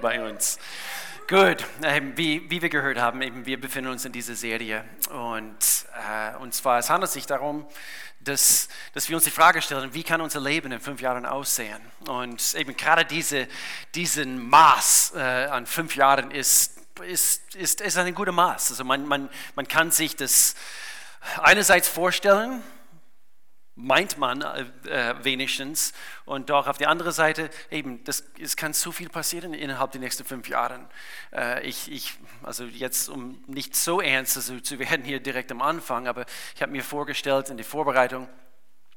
bei uns. Gut, ähm, wie, wie wir gehört haben, eben, wir befinden uns in dieser Serie und, äh, und zwar es handelt sich darum, dass, dass wir uns die Frage stellen, wie kann unser Leben in fünf Jahren aussehen? Und eben gerade diese, diesen Maß äh, an fünf Jahren ist, ist, ist, ist ein guter Maß. Also man, man, man kann sich das einerseits vorstellen, meint man äh, äh, wenigstens. Und doch auf der anderen Seite, eben, das, es kann so viel passieren innerhalb der nächsten fünf Jahre. Äh, ich, ich, also jetzt, um nicht so ernst also, zu werden hier direkt am Anfang, aber ich habe mir vorgestellt in der Vorbereitung,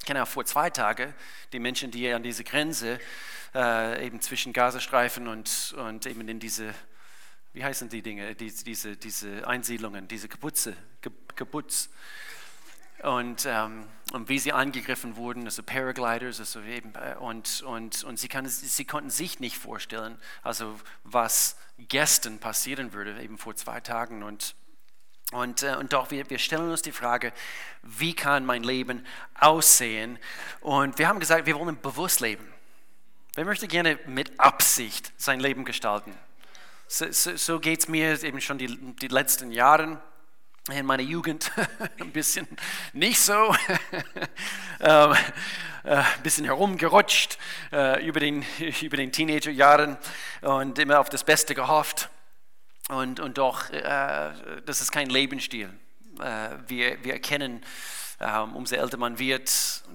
genau vor zwei Tagen, die Menschen, die an diese Grenze äh, eben zwischen Gazastreifen und, und eben in diese wie heißen die Dinge, diese, diese, Einsiedlungen, diese Gebutze, Gebutz, und, ähm, und wie sie angegriffen wurden, also Paragliders, also eben, äh, und, und, und sie, kann, sie konnten sich nicht vorstellen, also was gestern passieren würde, eben vor zwei Tagen. Und, und, äh, und doch, wir, wir stellen uns die Frage, wie kann mein Leben aussehen? Und wir haben gesagt, wir wollen bewusst leben. Wer möchte gerne mit Absicht sein Leben gestalten? So, so, so geht es mir eben schon die, die letzten Jahre in meiner Jugend ein bisschen nicht so, ähm, äh, ein bisschen herumgerutscht äh, über den, über den Teenagerjahren und immer auf das Beste gehofft. Und, und doch, äh, das ist kein Lebensstil. wir, wir erkennen, ähm, umso älter man wird,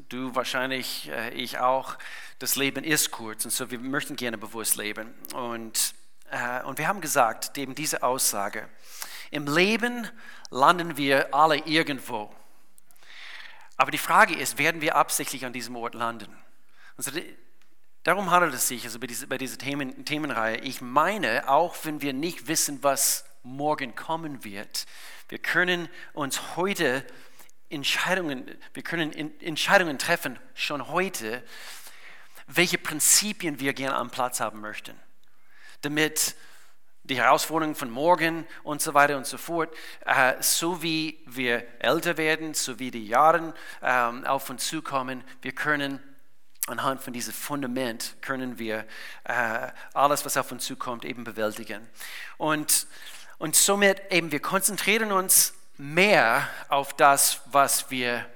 du wahrscheinlich, ich auch, das Leben ist kurz und so wir möchten gerne bewusst leben. Und, und wir haben gesagt, eben diese Aussage, im Leben landen wir alle irgendwo. Aber die Frage ist, werden wir absichtlich an diesem Ort landen? Also, darum handelt es sich also bei dieser, bei dieser Themen, Themenreihe. Ich meine, auch wenn wir nicht wissen, was morgen kommen wird, wir können uns heute Entscheidungen, wir können Entscheidungen treffen, schon heute, welche Prinzipien wir gerne am Platz haben möchten, damit die Herausforderungen von morgen und so weiter und so fort. Äh, so wie wir älter werden, so wie die Jahre ähm, auf uns zukommen, wir können anhand von diesem Fundament können wir äh, alles, was auf uns zukommt, eben bewältigen. Und, und somit eben wir konzentrieren uns mehr auf das, was wir,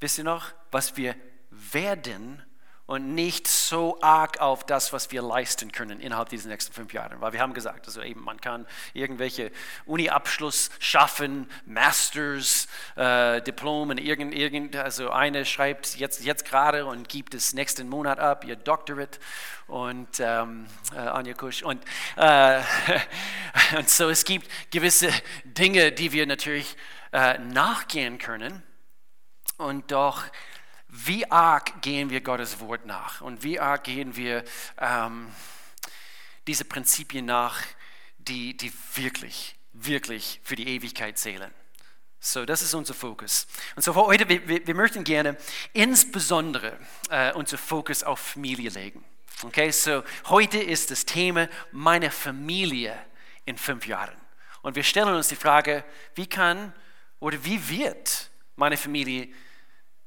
wisst ihr noch, was wir werden und nicht so arg auf das, was wir leisten können innerhalb dieser nächsten fünf Jahre. Weil wir haben gesagt, also eben, man kann irgendwelche Uni-Abschluss schaffen, Masters, äh, Diplomen, irgend, irgend, also eine schreibt jetzt, jetzt gerade und gibt es nächsten Monat ab, ihr Doctorate und ähm, äh, Anja Kusch. Und, äh, und so es gibt gewisse Dinge, die wir natürlich äh, nachgehen können und doch wie arg gehen wir Gottes Wort nach und wie arg gehen wir ähm, diese Prinzipien nach, die, die wirklich, wirklich für die Ewigkeit zählen. So, das ist unser Fokus. Und so heute, wir, wir möchten gerne insbesondere äh, unser Fokus auf Familie legen. Okay, so heute ist das Thema meine Familie in fünf Jahren. Und wir stellen uns die Frage, wie kann oder wie wird meine Familie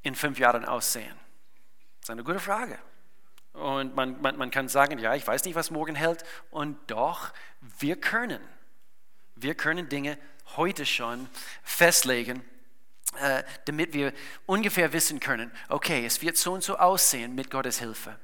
in fünf Jahren aussehen? Das ist eine gute Frage. Und man, man, man kann sagen, ja, ich weiß nicht, was morgen hält. Und doch, wir können. Wir können Dinge heute schon festlegen, äh, damit wir ungefähr wissen können, okay, es wird so und so aussehen mit Gottes Hilfe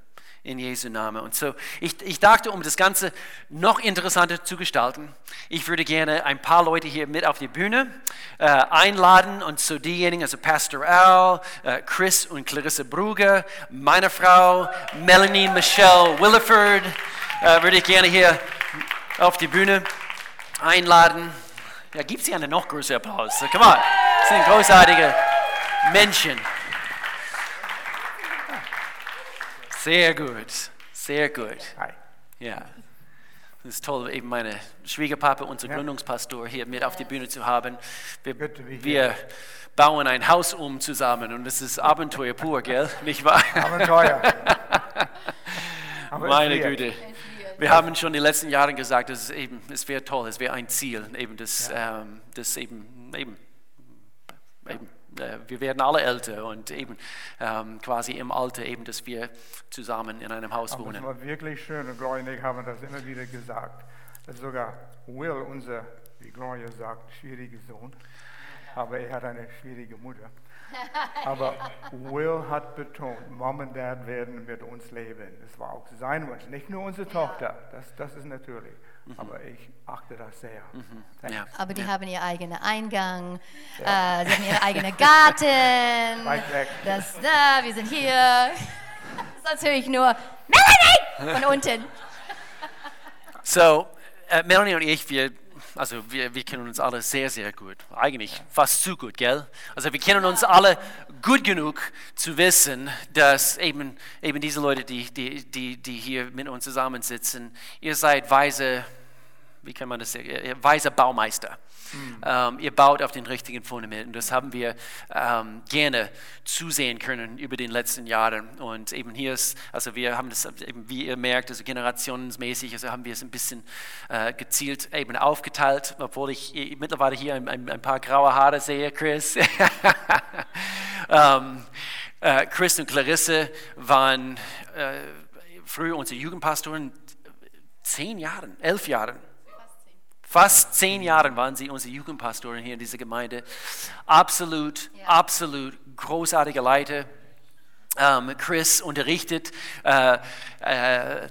in Jesu Namen. Und so, ich, ich dachte, um das Ganze noch interessanter zu gestalten, ich würde gerne ein paar Leute hier mit auf die Bühne äh, einladen. Und so diejenigen, also Pastor Al, äh, Chris und Clarissa Brugger, meine Frau Melanie Michelle Williford, äh, würde ich gerne hier auf die Bühne einladen. Ja, gibt sie einen noch größeren Applaus. So, come on, das sind großartige Menschen. Sehr gut, sehr gut. Hi. Ja. Es ist toll, eben meine Schwiegerpapa, unser ja. Gründungspastor, hier mit auf die Bühne zu haben. Wir, wir bauen ein Haus um zusammen und es ist Abenteuer pur, gell? Nicht wahr? Abenteuer. meine Güte. Wir haben schon die letzten Jahre gesagt, es, es wäre toll, es wäre ein Ziel, eben das, ja. ähm, das eben, eben, eben wir werden alle älter und eben ähm, quasi im Alter eben, dass wir zusammen in einem Haus Aber wohnen. war wirklich schön und Gloria und ich haben das immer wieder gesagt. Dass sogar Will, unser, wie Gloria sagt, schwieriger Sohn, aber er hat eine schwierige Mutter. Aber Will hat betont, Mom und Dad werden mit uns leben. Das war auch sein Wunsch. Nicht nur unsere Tochter, das, das ist natürlich. Aber ich achte das sehr. Thanks. Ja. Aber die haben ihren eigenen Eingang, äh, sie haben ihren eigenen Garten. Weit weg. Das, da, wir sind hier. Das ist natürlich nur Melanie von unten. So, äh, Melanie und ich, wir, also wir, wir kennen uns alle sehr, sehr gut. Eigentlich fast zu gut, gell? Also wir kennen uns alle gut genug zu wissen, dass eben, eben diese Leute, die, die, die, die hier mit uns zusammensitzen, ihr seid weise, wie kann man das sagen, weise Baumeister. Ähm, ihr baut auf den richtigen Fundamenten. Das haben wir ähm, gerne zusehen können über den letzten Jahren. Und eben hier ist, also wir haben das, eben, wie ihr merkt, also generationsmäßig, also haben wir es ein bisschen äh, gezielt eben aufgeteilt, obwohl ich eh mittlerweile hier ein, ein, ein paar graue Haare sehe, Chris. ähm, äh, Chris und Clarisse waren äh, früher unsere Jugendpastoren, zehn Jahren, elf Jahren. Fast zehn Jahre waren sie unsere Jugendpastoren hier in dieser Gemeinde. Absolut, Ja. absolut großartige Leiter. Ähm, Chris unterrichtet äh, äh,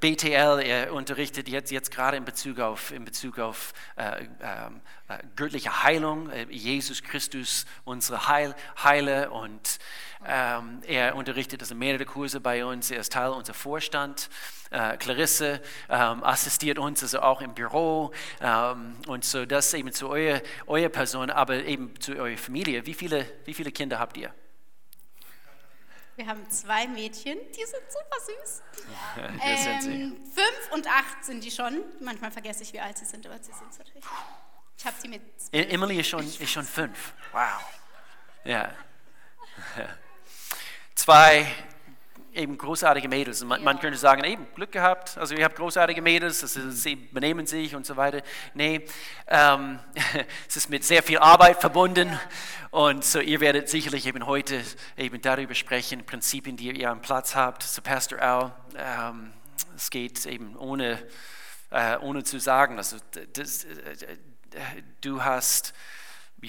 BTL, er unterrichtet jetzt, jetzt gerade in Bezug auf, in Bezug auf äh, ähm, äh, göttliche Heilung, äh, Jesus Christus, unsere Heil, Heile und ähm, er unterrichtet also mehrere Kurse bei uns, er ist Teil unserer Vorstand. Äh, Clarisse ähm, assistiert uns also auch im Büro ähm, und so das eben zu eurer, eurer Person, aber eben zu eurer Familie. Wie viele, wie viele Kinder habt ihr? Wir haben zwei Mädchen, die sind super süß. Wer sind sie? Ähm, fünf und acht sind die schon. Manchmal vergesse ich, wie alt sie sind, aber sie sind es natürlich. Ich habe sie mit. E- Emily ist schon, ist schon fünf. Wow. Ja. Zwei eben großartige Mädels. Man, man könnte sagen, eben Glück gehabt. Also ihr habt großartige Mädels, also sie benehmen sich und so weiter. Nee, ähm, es ist mit sehr viel Arbeit verbunden. Und so ihr werdet sicherlich eben heute eben darüber sprechen, Prinzipien, die ihr am Platz habt. So Pastor Al, ähm, es geht eben ohne, äh, ohne zu sagen. Also das, äh, du hast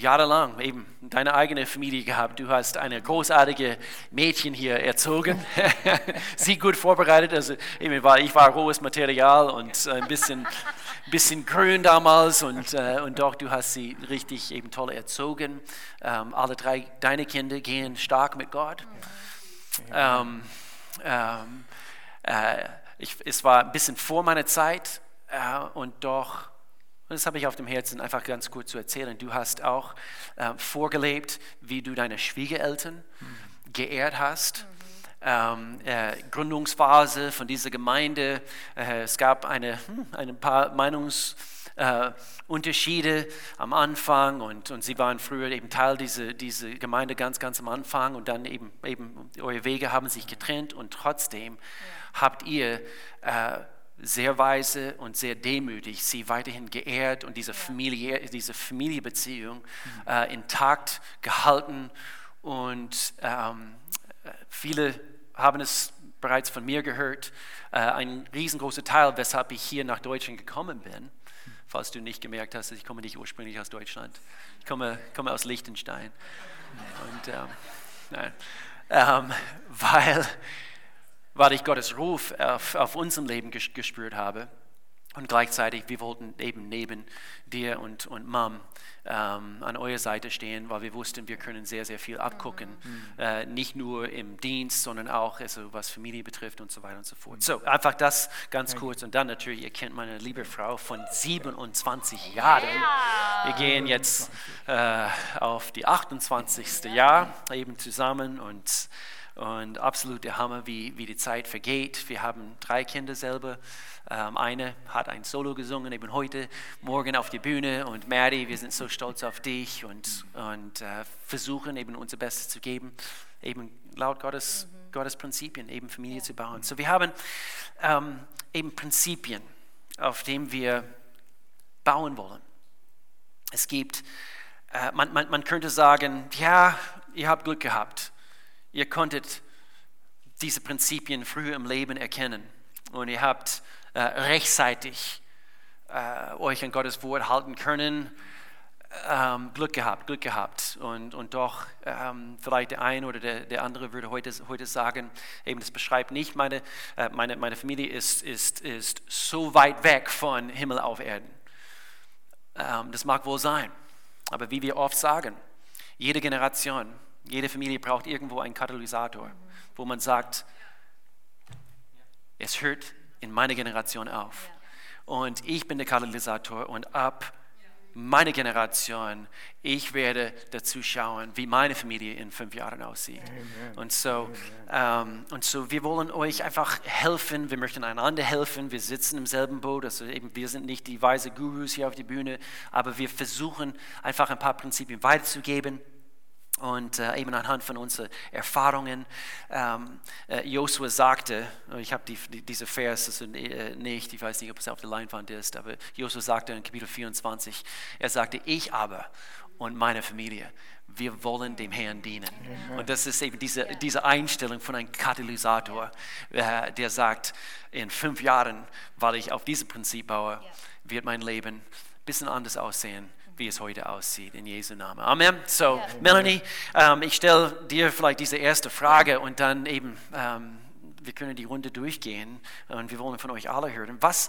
jahrelang eben deine eigene Familie gehabt. Du hast eine großartige Mädchen hier erzogen, sie gut vorbereitet. Also eben war, ich war rohes Material und äh, ein bisschen, bisschen grün damals und, äh, und doch du hast sie richtig eben toll erzogen. Ähm, alle drei deine Kinder gehen stark mit Gott. Ähm, ähm, äh, ich, es war ein bisschen vor meiner Zeit äh, und doch, und das habe ich auf dem Herzen, einfach ganz kurz zu erzählen. Du hast auch äh, vorgelebt, wie du deine Schwiegereltern geehrt hast. Ähm, äh, Gründungsphase von dieser Gemeinde. Äh, es gab eine, hm, ein paar Meinungsunterschiede äh, am Anfang und, und sie waren früher eben Teil dieser, dieser Gemeinde ganz, ganz am Anfang und dann eben, eben eure Wege haben sich getrennt und trotzdem habt ihr äh, sehr weise und sehr demütig sie weiterhin geehrt und diese, Familie, diese Familienbeziehung äh, intakt gehalten. Und ähm, äh, viele haben es bereits von mir gehört. Äh, ein riesengroßer Teil, weshalb ich hier nach Deutschland gekommen bin, falls du nicht gemerkt hast, ich komme nicht ursprünglich aus Deutschland. Ich komme, komme aus Liechtenstein. Und, ähm, nein, ähm, weil weil ich Gottes Ruf auf, auf unserem Leben ges gespürt habe. Und gleichzeitig, wir wollten eben neben dir und, und Mom ähm, an eurer Seite stehen, weil wir wussten, wir können sehr, sehr viel abgucken. Äh, nicht nur im Dienst, sondern auch, also, was Familie betrifft und so weiter und so fort. So, einfach das ganz kurz. Und dann natürlich, ihr kennt meine liebe Frau von 27 Jahren. Wir gehen jetzt äh, auf die 28. Jahr eben zusammen und und absolut der Hammer, wie, wie die Zeit vergeht. Wir haben drei Kinder selber. Ähm, eine hat ein Solo gesungen, eben heute, morgen auf die Bühne. Und Maddie, wir sind so stolz auf dich und, und äh, versuchen eben unser Bestes zu geben, eben laut Gottes, Gottes Prinzipien, eben Familie zu bauen. So, wir haben ähm, eben Prinzipien, auf denen wir bauen wollen. Es gibt äh, man, man, man könnte sagen, ja, ihr habt Glück gehabt. Ihr konntet diese Prinzipien früher im Leben erkennen und ihr habt äh, rechtzeitig äh, euch an Gottes Wort halten können. Ähm, Glück gehabt, Glück gehabt. Und, und doch, ähm, vielleicht der eine oder der, der andere würde heute, heute sagen, eben das beschreibt nicht, meine, äh, meine, meine Familie ist, ist, ist so weit weg von Himmel auf Erden. Ähm, das mag wohl sein. Aber wie wir oft sagen, jede Generation, jede Familie braucht irgendwo einen Katalysator, wo man sagt, es hört in meiner Generation auf. Und ich bin der Katalysator und ab meiner Generation, ich werde dazu schauen, wie meine Familie in fünf Jahren aussieht. Und so, ähm, und so, wir wollen euch einfach helfen, wir möchten einander helfen, wir sitzen im selben Boot, also eben, wir sind nicht die weise Gurus hier auf der Bühne, aber wir versuchen einfach ein paar Prinzipien weiterzugeben und äh, eben anhand von unseren Erfahrungen, ähm, äh, Josua sagte, ich habe die, die, diese Vers äh, nicht, ich weiß nicht, ob es auf der Leinwand ist, aber Josua sagte in Kapitel 24, er sagte, ich aber und meine Familie, wir wollen dem Herrn dienen. Und das ist eben diese, diese Einstellung von einem Katalysator, äh, der sagt, in fünf Jahren, weil ich auf diesem Prinzip baue, wird mein Leben ein bisschen anders aussehen wie es heute aussieht, in Jesu Namen. Amen. So, ja. Melanie, ähm, ich stelle dir vielleicht diese erste Frage und dann eben, ähm, wir können die Runde durchgehen und wir wollen von euch alle hören. Was,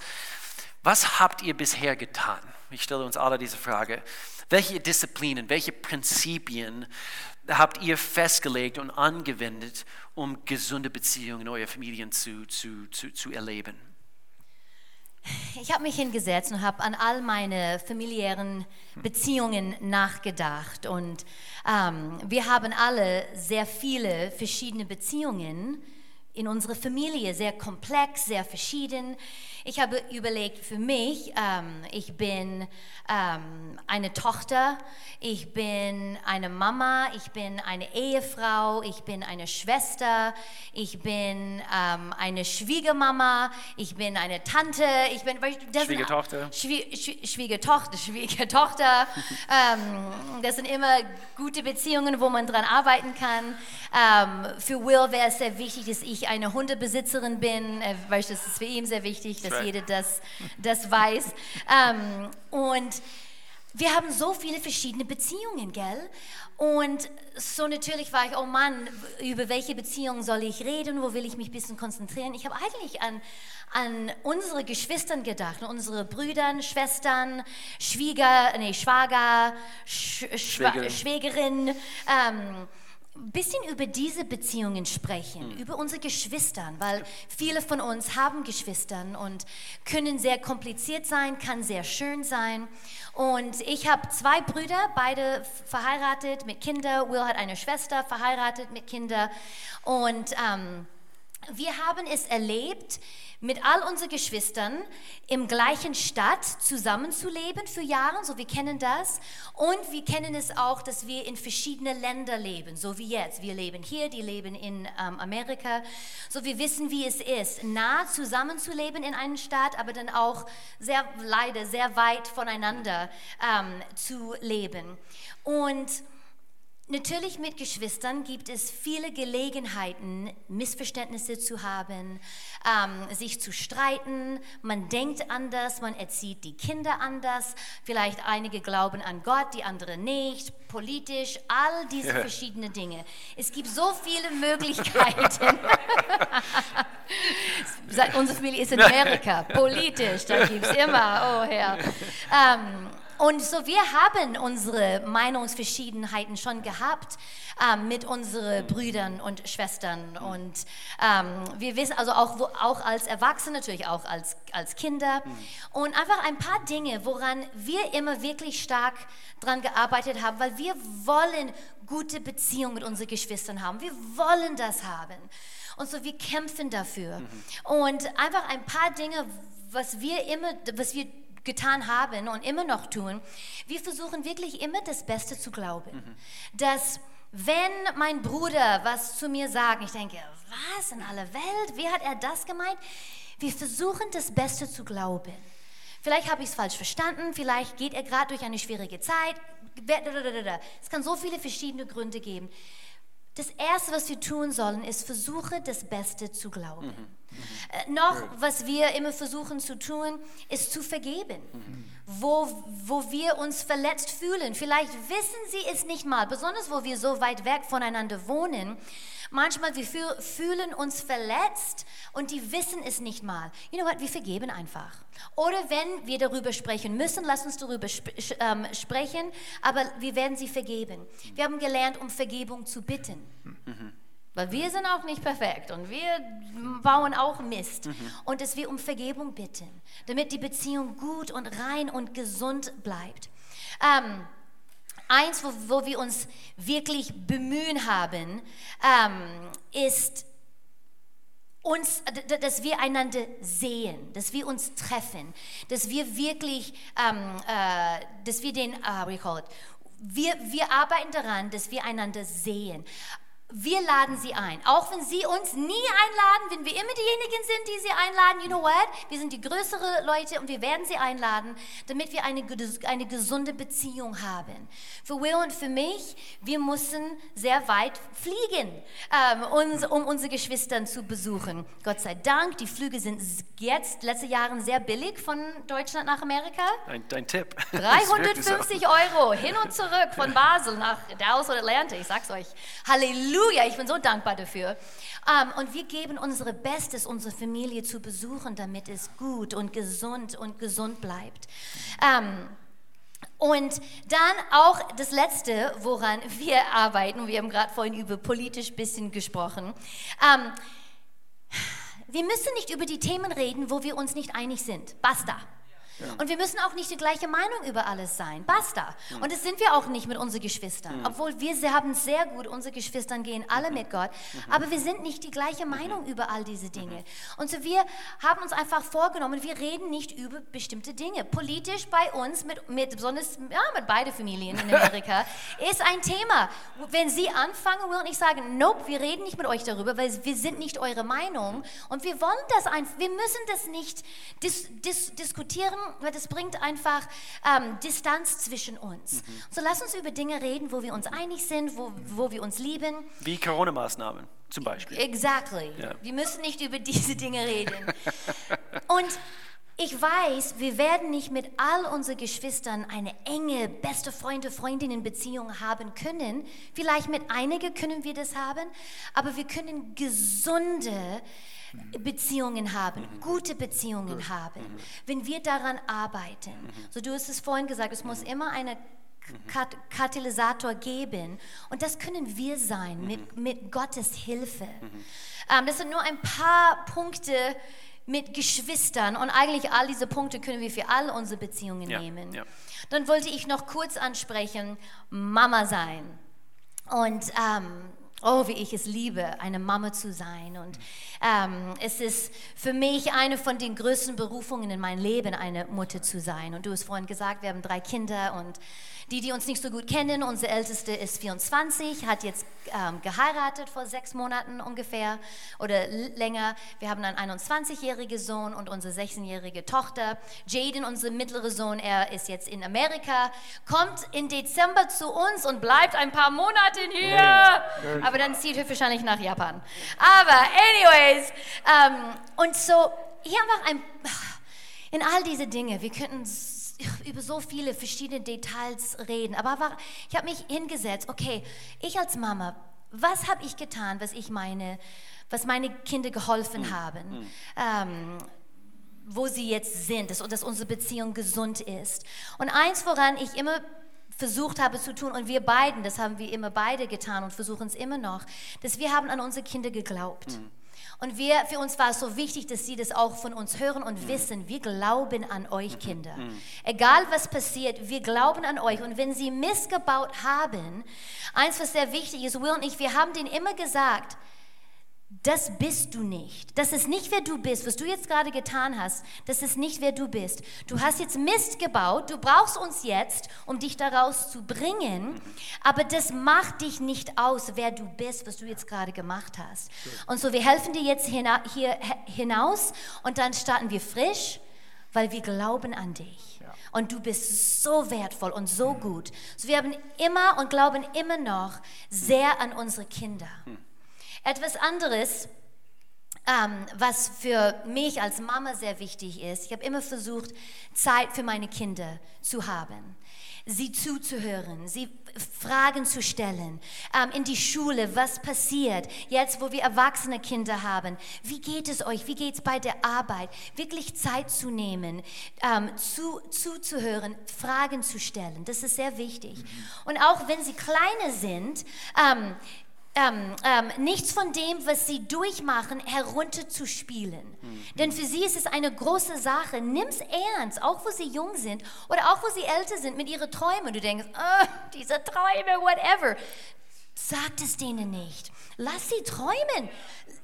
was habt ihr bisher getan? Ich stelle uns alle diese Frage. Welche Disziplinen, welche Prinzipien habt ihr festgelegt und angewendet, um gesunde Beziehungen in eurer Familien zu, zu, zu, zu erleben? Ich habe mich hingesetzt und habe an all meine familiären Beziehungen nachgedacht. Und ähm, wir haben alle sehr viele verschiedene Beziehungen in unserer Familie, sehr komplex, sehr verschieden. Ich habe überlegt für mich, ähm, ich bin ähm, eine Tochter, ich bin eine Mama, ich bin eine Ehefrau, ich bin eine Schwester, ich bin ähm, eine Schwiegermama, ich bin eine Tante, ich bin das Schwiegertochter. Schwie Schwie Schwiegertochter, Schwiegertochter. Ähm, das sind immer gute Beziehungen, wo man dran arbeiten kann. Ähm, für Will wäre es sehr wichtig, dass ich eine Hundebesitzerin bin, äh, weil das ist für ihn sehr wichtig, dass jeder das, das weiß. Ähm, und wir haben so viele verschiedene Beziehungen, gell? Und so natürlich war ich, oh Mann, über welche Beziehungen soll ich reden, wo will ich mich ein bisschen konzentrieren? Ich habe eigentlich an, an unsere Geschwistern gedacht, unsere Brüder, Schwestern, Schwieger, nee, Schwager, Sch Schwägerin, Schwägerin ähm, ein bisschen über diese Beziehungen sprechen, mhm. über unsere Geschwister, weil viele von uns haben Geschwistern und können sehr kompliziert sein, kann sehr schön sein. Und ich habe zwei Brüder, beide verheiratet mit Kindern. Will hat eine Schwester, verheiratet mit Kindern. Und ähm, wir haben es erlebt, mit all unseren Geschwistern im gleichen Stadt zusammenzuleben für Jahre, so wir kennen das. Und wir kennen es auch, dass wir in verschiedenen Ländern leben, so wie jetzt. Wir leben hier, die leben in ähm, Amerika. So wir wissen, wie es ist, nah zusammenzuleben in einer Stadt, aber dann auch sehr leider sehr weit voneinander ähm, zu leben. Und Natürlich mit Geschwistern gibt es viele Gelegenheiten, Missverständnisse zu haben, ähm, sich zu streiten. Man denkt anders, man erzieht die Kinder anders. Vielleicht einige glauben an Gott, die anderen nicht. Politisch, all diese ja. verschiedenen Dinge. Es gibt so viele Möglichkeiten. Unsere Familie ist in Amerika, politisch, da gibt es immer, oh Herr. Ähm, und so, wir haben unsere Meinungsverschiedenheiten schon gehabt ähm, mit unseren Brüdern und Schwestern. Und ähm, wir wissen also auch, wo, auch als Erwachsene, natürlich auch als, als Kinder. Und einfach ein paar Dinge, woran wir immer wirklich stark dran gearbeitet haben, weil wir wollen gute Beziehungen mit unseren Geschwistern haben. Wir wollen das haben. Und so, wir kämpfen dafür. Mhm. Und einfach ein paar Dinge, was wir immer, was wir getan haben und immer noch tun, wir versuchen wirklich immer das Beste zu glauben. Mhm. Dass wenn mein Bruder was zu mir sagt, ich denke, was in aller Welt, wie hat er das gemeint? Wir versuchen das Beste zu glauben. Vielleicht habe ich es falsch verstanden, vielleicht geht er gerade durch eine schwierige Zeit. Es kann so viele verschiedene Gründe geben. Das Erste, was wir tun sollen, ist versuche, das Beste zu glauben. Mhm. Äh, noch, was wir immer versuchen zu tun, ist zu vergeben. Mhm. Wo, wo wir uns verletzt fühlen. Vielleicht wissen sie es nicht mal, besonders wo wir so weit weg voneinander wohnen. Manchmal wir fühlen uns verletzt und die wissen es nicht mal. You know what, wir vergeben einfach. Oder wenn wir darüber sprechen müssen, lass uns darüber sp ähm, sprechen, aber wir werden sie vergeben. Wir haben gelernt, um Vergebung zu bitten. Mhm. Weil wir sind auch nicht perfekt und wir bauen auch Mist. Mhm. Und dass wir um Vergebung bitten, damit die Beziehung gut und rein und gesund bleibt. Ähm, eins, wo, wo wir uns wirklich bemühen haben, ähm, ist uns, dass wir einander sehen, dass wir uns treffen, dass wir wirklich, ähm, äh, dass wir den, uh, we call it, wir, wir arbeiten daran, dass wir einander sehen. Wir laden sie ein. Auch wenn sie uns nie einladen, wenn wir immer diejenigen sind, die sie einladen, you know what? Wir sind die größeren Leute und wir werden sie einladen, damit wir eine, eine gesunde Beziehung haben. Für Will und für mich, wir mussten sehr weit fliegen, ähm, uns, um unsere Geschwister zu besuchen. Gott sei Dank, die Flüge sind jetzt, letzte Jahre, sehr billig von Deutschland nach Amerika. Dein, dein Tipp. 350 Euro hin und zurück von Basel nach Dallas oder Atlanta, ich sag's euch. Halleluja. Halleluja, ich bin so dankbar dafür. Um, ähm, und wir geben unsere Bestes, unsere Familie zu besuchen, damit es gut und gesund und gesund bleibt. Um, ähm, und dann auch das Letzte, woran wir arbeiten, wir haben gerade vorhin über politisch bisschen gesprochen. Um, ähm, wir müssen nicht über die Themen reden, wo wir uns nicht einig sind. Basta. Und wir müssen auch nicht die gleiche Meinung über alles sein. Basta. Mhm. Und das sind wir auch nicht mit unseren Geschwistern. Mhm. Obwohl wir haben sehr gut, unsere Geschwister gehen alle mit Gott. Mhm. Aber wir sind nicht die gleiche Meinung über all diese Dinge. Und so wir haben uns einfach vorgenommen, wir reden nicht über bestimmte Dinge. Politisch bei uns, mit, mit besonders ja, mit beiden Familien in Amerika, ist ein Thema. Wenn sie anfangen, will ich sagen, nope, wir reden nicht mit euch darüber, weil wir sind nicht eure Meinung. Und wir wollen das einfach, wir müssen das nicht dis, dis, diskutieren weil das bringt einfach ähm, Distanz zwischen uns. Mhm. So lass uns über Dinge reden, wo wir uns einig sind, wo, wo wir uns lieben. Wie Corona-Maßnahmen zum Beispiel. Exactly. Ja. Wir müssen nicht über diese Dinge reden. Und ich weiß, wir werden nicht mit all unseren Geschwistern eine enge, beste Freunde, Freundinnen-Beziehung haben können. Vielleicht mit einigen können wir das haben, aber wir können gesunde, Beziehungen haben, gute Beziehungen haben, wenn wir daran arbeiten. So du hast es vorhin gesagt, es muss immer einen Kat Katalysator geben. Und das können wir sein mit, mit Gottes Hilfe. Ähm, das sind nur ein paar Punkte mit Geschwistern. Und eigentlich all diese Punkte können wir für all unsere Beziehungen ja, nehmen. Ja. Dann wollte ich noch kurz ansprechen, Mama sein. Und ähm, Oh, wie ich es liebe, eine Mama zu sein. Und ähm, es ist für mich eine von den größten Berufungen in meinem Leben, eine Mutter zu sein. Und du hast vorhin gesagt, wir haben drei Kinder und die, die uns nicht so gut kennen, unsere älteste ist 24, hat jetzt ähm, geheiratet vor sechs Monaten ungefähr oder länger. Wir haben einen 21-jährigen Sohn und unsere 16-jährige Tochter. Jaden, unser mittlerer Sohn, er ist jetzt in Amerika, kommt in Dezember zu uns und bleibt ein paar Monate hier. Aber dann zieht er wahrscheinlich nach Japan. Aber anyways, ähm, und so, hier einfach ein, in all diese Dinge, wir könnten über so viele verschiedene Details reden. Aber ich habe mich hingesetzt, okay, ich als Mama, was habe ich getan, was ich meine, was meine Kinder geholfen mhm. haben? Mhm. Ähm, wo sie jetzt sind, dass, dass unsere Beziehung gesund ist. Und eins, woran ich immer versucht habe zu tun, und wir beiden, das haben wir immer beide getan und versuchen es immer noch, dass wir haben an unsere Kinder geglaubt. Mhm. Und wir, für uns war es so wichtig, dass sie das auch von uns hören und mhm. wissen, wir glauben an euch. Kinder. Mhm. Egal was passiert, wir glauben an euch. Und wenn sie missgebaut haben, eins, was sehr wichtig ist, Will und ich, wir haben denen immer gesagt, das bist du nicht. Das ist nicht, wer du bist. Was du jetzt gerade getan hast, das ist nicht, wer du bist. Du hast jetzt Mist gebaut. Du brauchst uns jetzt, um dich daraus zu bringen. Aber das macht dich nicht aus, wer du bist, was du jetzt gerade gemacht hast. Und so, wir helfen dir jetzt hier hinaus und dann starten wir frisch weil wir glauben an dich. Ja. Und du bist so wertvoll und so gut. So wir haben immer und glauben immer noch sehr an unsere Kinder. Etwas anderes, ähm, was für mich als Mama sehr wichtig ist, ich habe immer versucht, Zeit für meine Kinder zu haben. Sie zuzuhören, sie Fragen zu stellen, ähm, in die Schule, was passiert, jetzt wo wir erwachsene Kinder haben, wie geht es euch, wie geht es bei der Arbeit, wirklich Zeit zu nehmen, ähm, zu, zuzuhören, Fragen zu stellen, das ist sehr wichtig. Und auch wenn sie kleiner sind, ähm, ähm, ähm, nichts von dem, was sie durchmachen, herunterzuspielen. Denn für sie ist es eine große Sache. Nimm es ernst, auch wo sie jung sind oder auch wo sie älter sind mit ihren Träumen. Du denkst, oh, diese Träume, whatever. Sag es denen nicht. Lass sie träumen.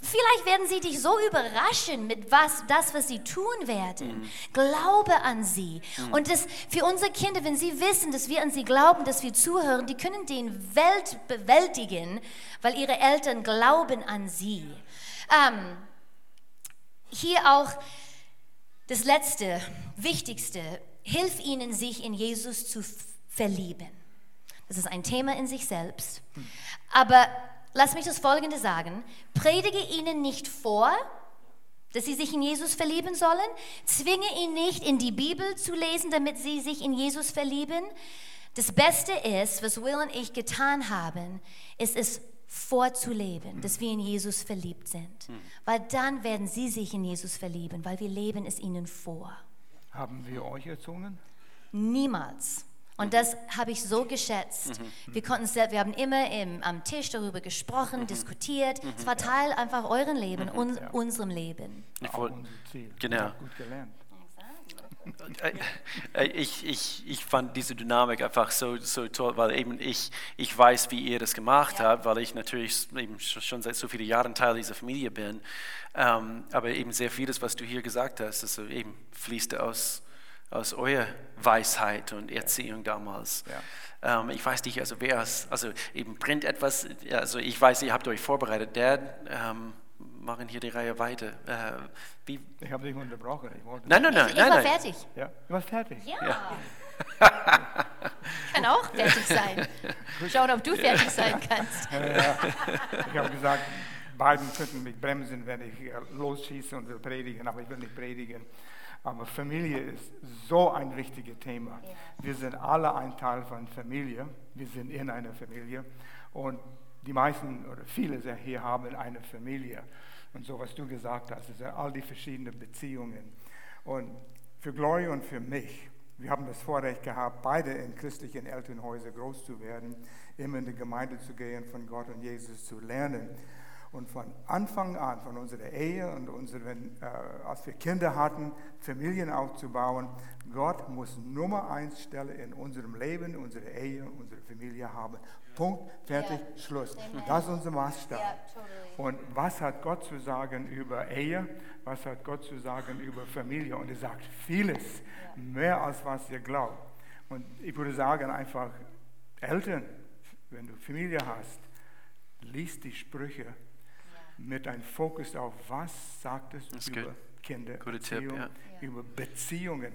Vielleicht werden sie dich so überraschen mit was, das, was sie tun werden. Glaube an sie. Und das für unsere Kinder, wenn sie wissen, dass wir an sie glauben, dass wir zuhören, die können den Welt bewältigen, weil ihre Eltern glauben an sie. Ähm, hier auch das letzte, wichtigste, hilf ihnen, sich in Jesus zu verlieben. Das ist ein Thema in sich selbst. Aber lass mich das Folgende sagen. Predige ihnen nicht vor, dass sie sich in Jesus verlieben sollen. Zwinge ihn nicht, in die Bibel zu lesen, damit sie sich in Jesus verlieben. Das Beste ist, was Will und ich getan haben, ist es vorzuleben, dass wir in Jesus verliebt sind. Weil dann werden sie sich in Jesus verlieben, weil wir leben es ihnen vor. Haben wir euch erzogen? Niemals. Und das habe ich so geschätzt. Wir konnten sehr, wir haben immer im, am Tisch darüber gesprochen, diskutiert. Es war Teil einfach euren Leben, un, unserem Leben. Ich Auch wollt- unser Ziel. Genau. Gut gelernt. Äh, äh, Ich, ich, ich fand diese Dynamik einfach so, so toll, weil eben ich, ich weiß, wie ihr das gemacht Ja. habt, weil ich natürlich eben sch- schon seit so vielen Jahren Teil dieser Familie bin. Ähm, aber eben sehr vieles, was du hier gesagt hast, also eben fließt aus, aus eurer Weisheit und Erziehung damals. Ähm, ich weiß nicht, also wer es, also eben brennt etwas, also ich weiß, ihr habt euch vorbereitet, der ähm, machen hier die Reihe weiter. Äh, wie, Ich habe dich unterbrochen. Ich wollte. nein, nein, nein, Ich, ich nein, war nein. fertig. Ja, du warst fertig. Ja. Kann auch fertig sein. Schauen, ob du fertig sein kannst. Ich habe gesagt, beiden könnten mich bremsen, wenn ich losschieße und will predigen, aber ich will nicht predigen. Aber Familie ist so ein wichtiges Thema. Wir sind alle ein Teil von Familie. Wir sind in einer Familie. Und die meisten oder viele hier haben eine Familie. Und so, was du gesagt hast, es sind all die verschiedenen Beziehungen. Und für Gloria und für mich, wir haben das Vorrecht gehabt, beide in christlichen Elternhäusern groß zu werden, immer in die Gemeinde zu gehen, von Gott und Jesus zu lernen. Und von Anfang an, von unserer Ehe und unseren, äh, als wir Kinder hatten, Familien aufzubauen, Gott muss Nummer eins Stelle in unserem Leben, unsere Ehe, unsere Familie haben. Punkt, fertig, Ja. Schluss. Amen. Das ist unser Maßstab. Ja, totally. Und was hat Gott zu sagen über Ehe? Was hat Gott zu sagen über Familie? Und er sagt vieles, mehr als was ihr glaubt. Und ich würde sagen einfach, Eltern, wenn du Familie hast, liest die Sprüche mit einem Fokus auf, was sagt es ist über gut. Kinder, Erziehung, ja. über Beziehungen.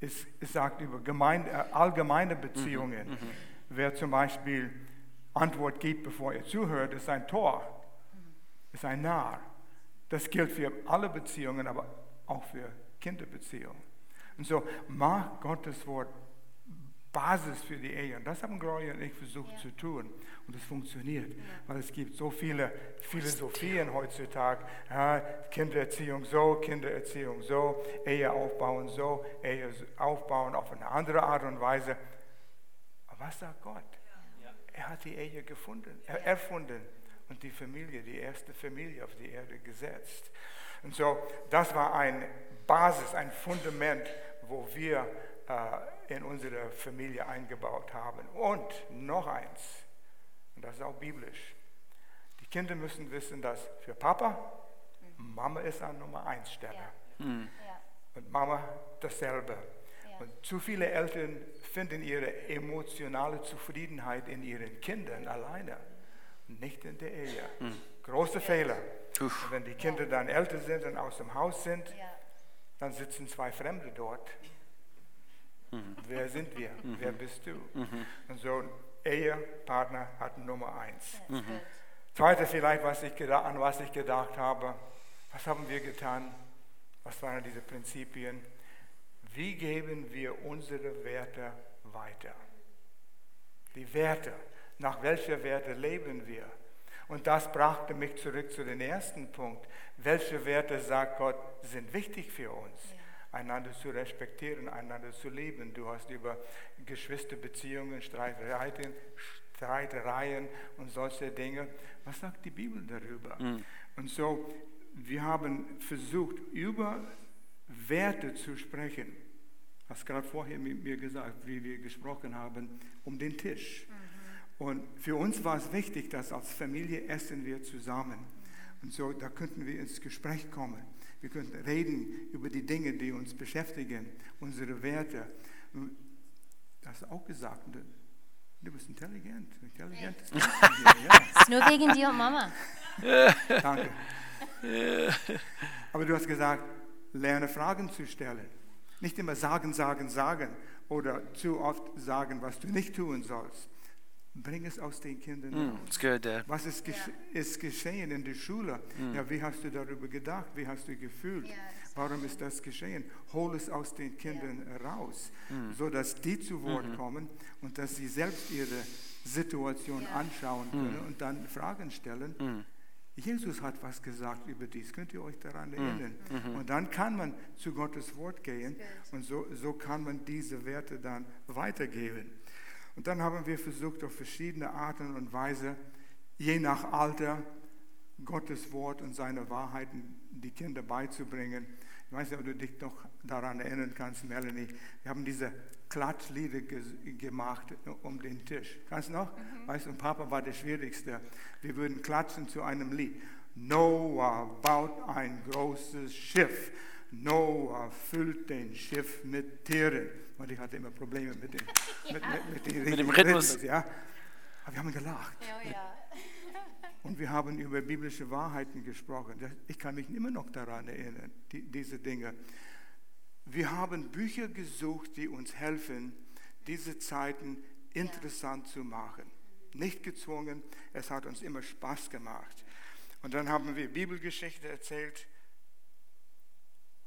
Es, es sagt über Gemeinde, äh, allgemeine Mhm, Beziehungen. Wer zum Beispiel Antwort gibt, bevor er zuhört, ist ein Tor, ist ein Narr. Das gilt für alle Beziehungen, aber auch für Kinderbeziehungen. Und so macht Gottes Wort Basis für die Ehe. Und das haben Gloria und ich versucht zu tun. Und es funktioniert, weil es gibt so viele Philosophien heutzutage. Ja, Kindererziehung so, Kindererziehung so, Ehe aufbauen so, Ehe aufbauen auf eine andere Art und Weise. Aber was sagt Gott? Er hat die Ehe gefunden, er erfunden und die Familie, die erste Familie auf die Erde gesetzt. Und so, das war ein Basis, ein Fundament, wo wir in unsere Familie eingebaut haben. Und noch eins, und das ist auch biblisch. Die Kinder müssen wissen, dass für Papa, Mama ist an Nummer eins Stelle. Ja. Und Mama dasselbe. Ja. Und zu viele Eltern finden ihre emotionale Zufriedenheit in ihren Kindern alleine, nicht in der Ehe. Große Fehler. Uff. Und wenn die Kinder dann älter sind und aus dem Haus sind, Ja. Dann sitzen zwei Fremde dort. Wer sind wir? Wer bist du? Und so ein Ehepartner hat Nummer eins. Zweite vielleicht, was ich geda- an was ich gedacht habe, was haben wir getan? Was waren diese Prinzipien? Wie geben wir unsere Werte weiter? Die Werte, nach welchen Werte leben wir? Und das brachte mich zurück zu dem ersten Punkt. Welche Werte, sagt Gott, sind wichtig für uns? Einander zu respektieren, einander zu lieben. Du hast über Geschwisterbeziehungen, Streitereien, Streitereien und solche Dinge. Was sagt die Bibel darüber? Und so, wir haben versucht, über Werte zu sprechen. Hast gerade vorher mit mir gesagt, wie wir gesprochen haben, um den Tisch. Und für uns war es wichtig, dass als Familie essen wir zusammen. Und so, da könnten wir ins Gespräch kommen. Wir könnten reden über die Dinge, die uns beschäftigen, unsere Werte. Das hast du auch gesagt. Du, bist intelligent. Intelligentes Mädchen hier, ja. Ist nur wegen dir und Mama. Danke. Aber du hast gesagt, lerne Fragen zu stellen. Nicht immer sagen, sagen, sagen oder zu oft sagen, was du nicht tun sollst. Bring es aus den Kindern raus. It's good, Dad. Was ist, gesch ist geschehen in der Schule? Ja, wie hast du darüber gedacht? Wie hast du gefühlt? Das Warum ist das geschehen? Hol es aus den Kindern raus, so dass die zu Wort kommen und dass sie selbst ihre Situation Ja. anschauen können und dann Fragen stellen. Jesus hat was gesagt über dies. Könnt ihr euch daran erinnern? Und dann kann man zu Gottes Wort gehen und so, so kann man diese Werte dann weitergeben. Und dann haben wir versucht, auf verschiedene Arten und Weise, je nach Alter, Gottes Wort und seine Wahrheiten die Kinder beizubringen. Ich weiß nicht, ob du dich noch daran erinnern kannst, Melanie. Wir haben diese Klatschlieder ge gemacht um den Tisch. Kannst du noch? Weißt du, und Papa war der Schwierigste. Wir würden klatschen zu einem Lied. Noah baut ein großes Schiff. Noah füllt den Schiff mit Tieren. Und ich hatte immer Probleme mit dem, mit, mit, mit, den Mit dem richtigen Rhythmus. ja. Aber wir haben gelacht. Ja, ja. Und wir haben über biblische Wahrheiten gesprochen. Ich kann mich immer noch daran erinnern, die, diese Dinge. Wir haben Bücher gesucht, die uns helfen, diese Zeiten interessant zu machen. Nicht gezwungen, es hat uns immer Spaß gemacht. Und dann haben wir Bibelgeschichte erzählt.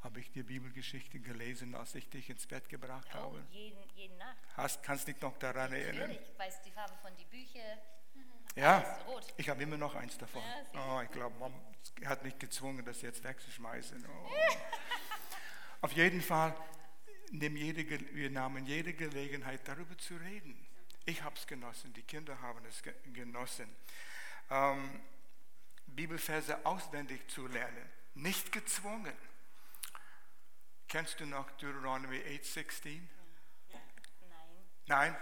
Habe ich dir Bibelgeschichte gelesen, als ich dich ins Bett gebracht Oh, habe? jeden, jeden Nacht. Hast, kannst dich noch daran erinnern? Natürlich. Ich weiß die Farbe von den Büchern. Ja, ich habe immer noch eins davon. Ja, Oh, ich glaube, Mom hat mich gezwungen, das jetzt wegzuschmeißen. Oh. Auf jeden Fall, nehmen jede, wir nahmen jede Gelegenheit, darüber zu reden. Ich habe es genossen, die Kinder haben es ge genossen. Ähm, Bibelverse auswendig zu lernen, nicht gezwungen. Kennst du noch Deuteronomy 8,16? Nein. Nein?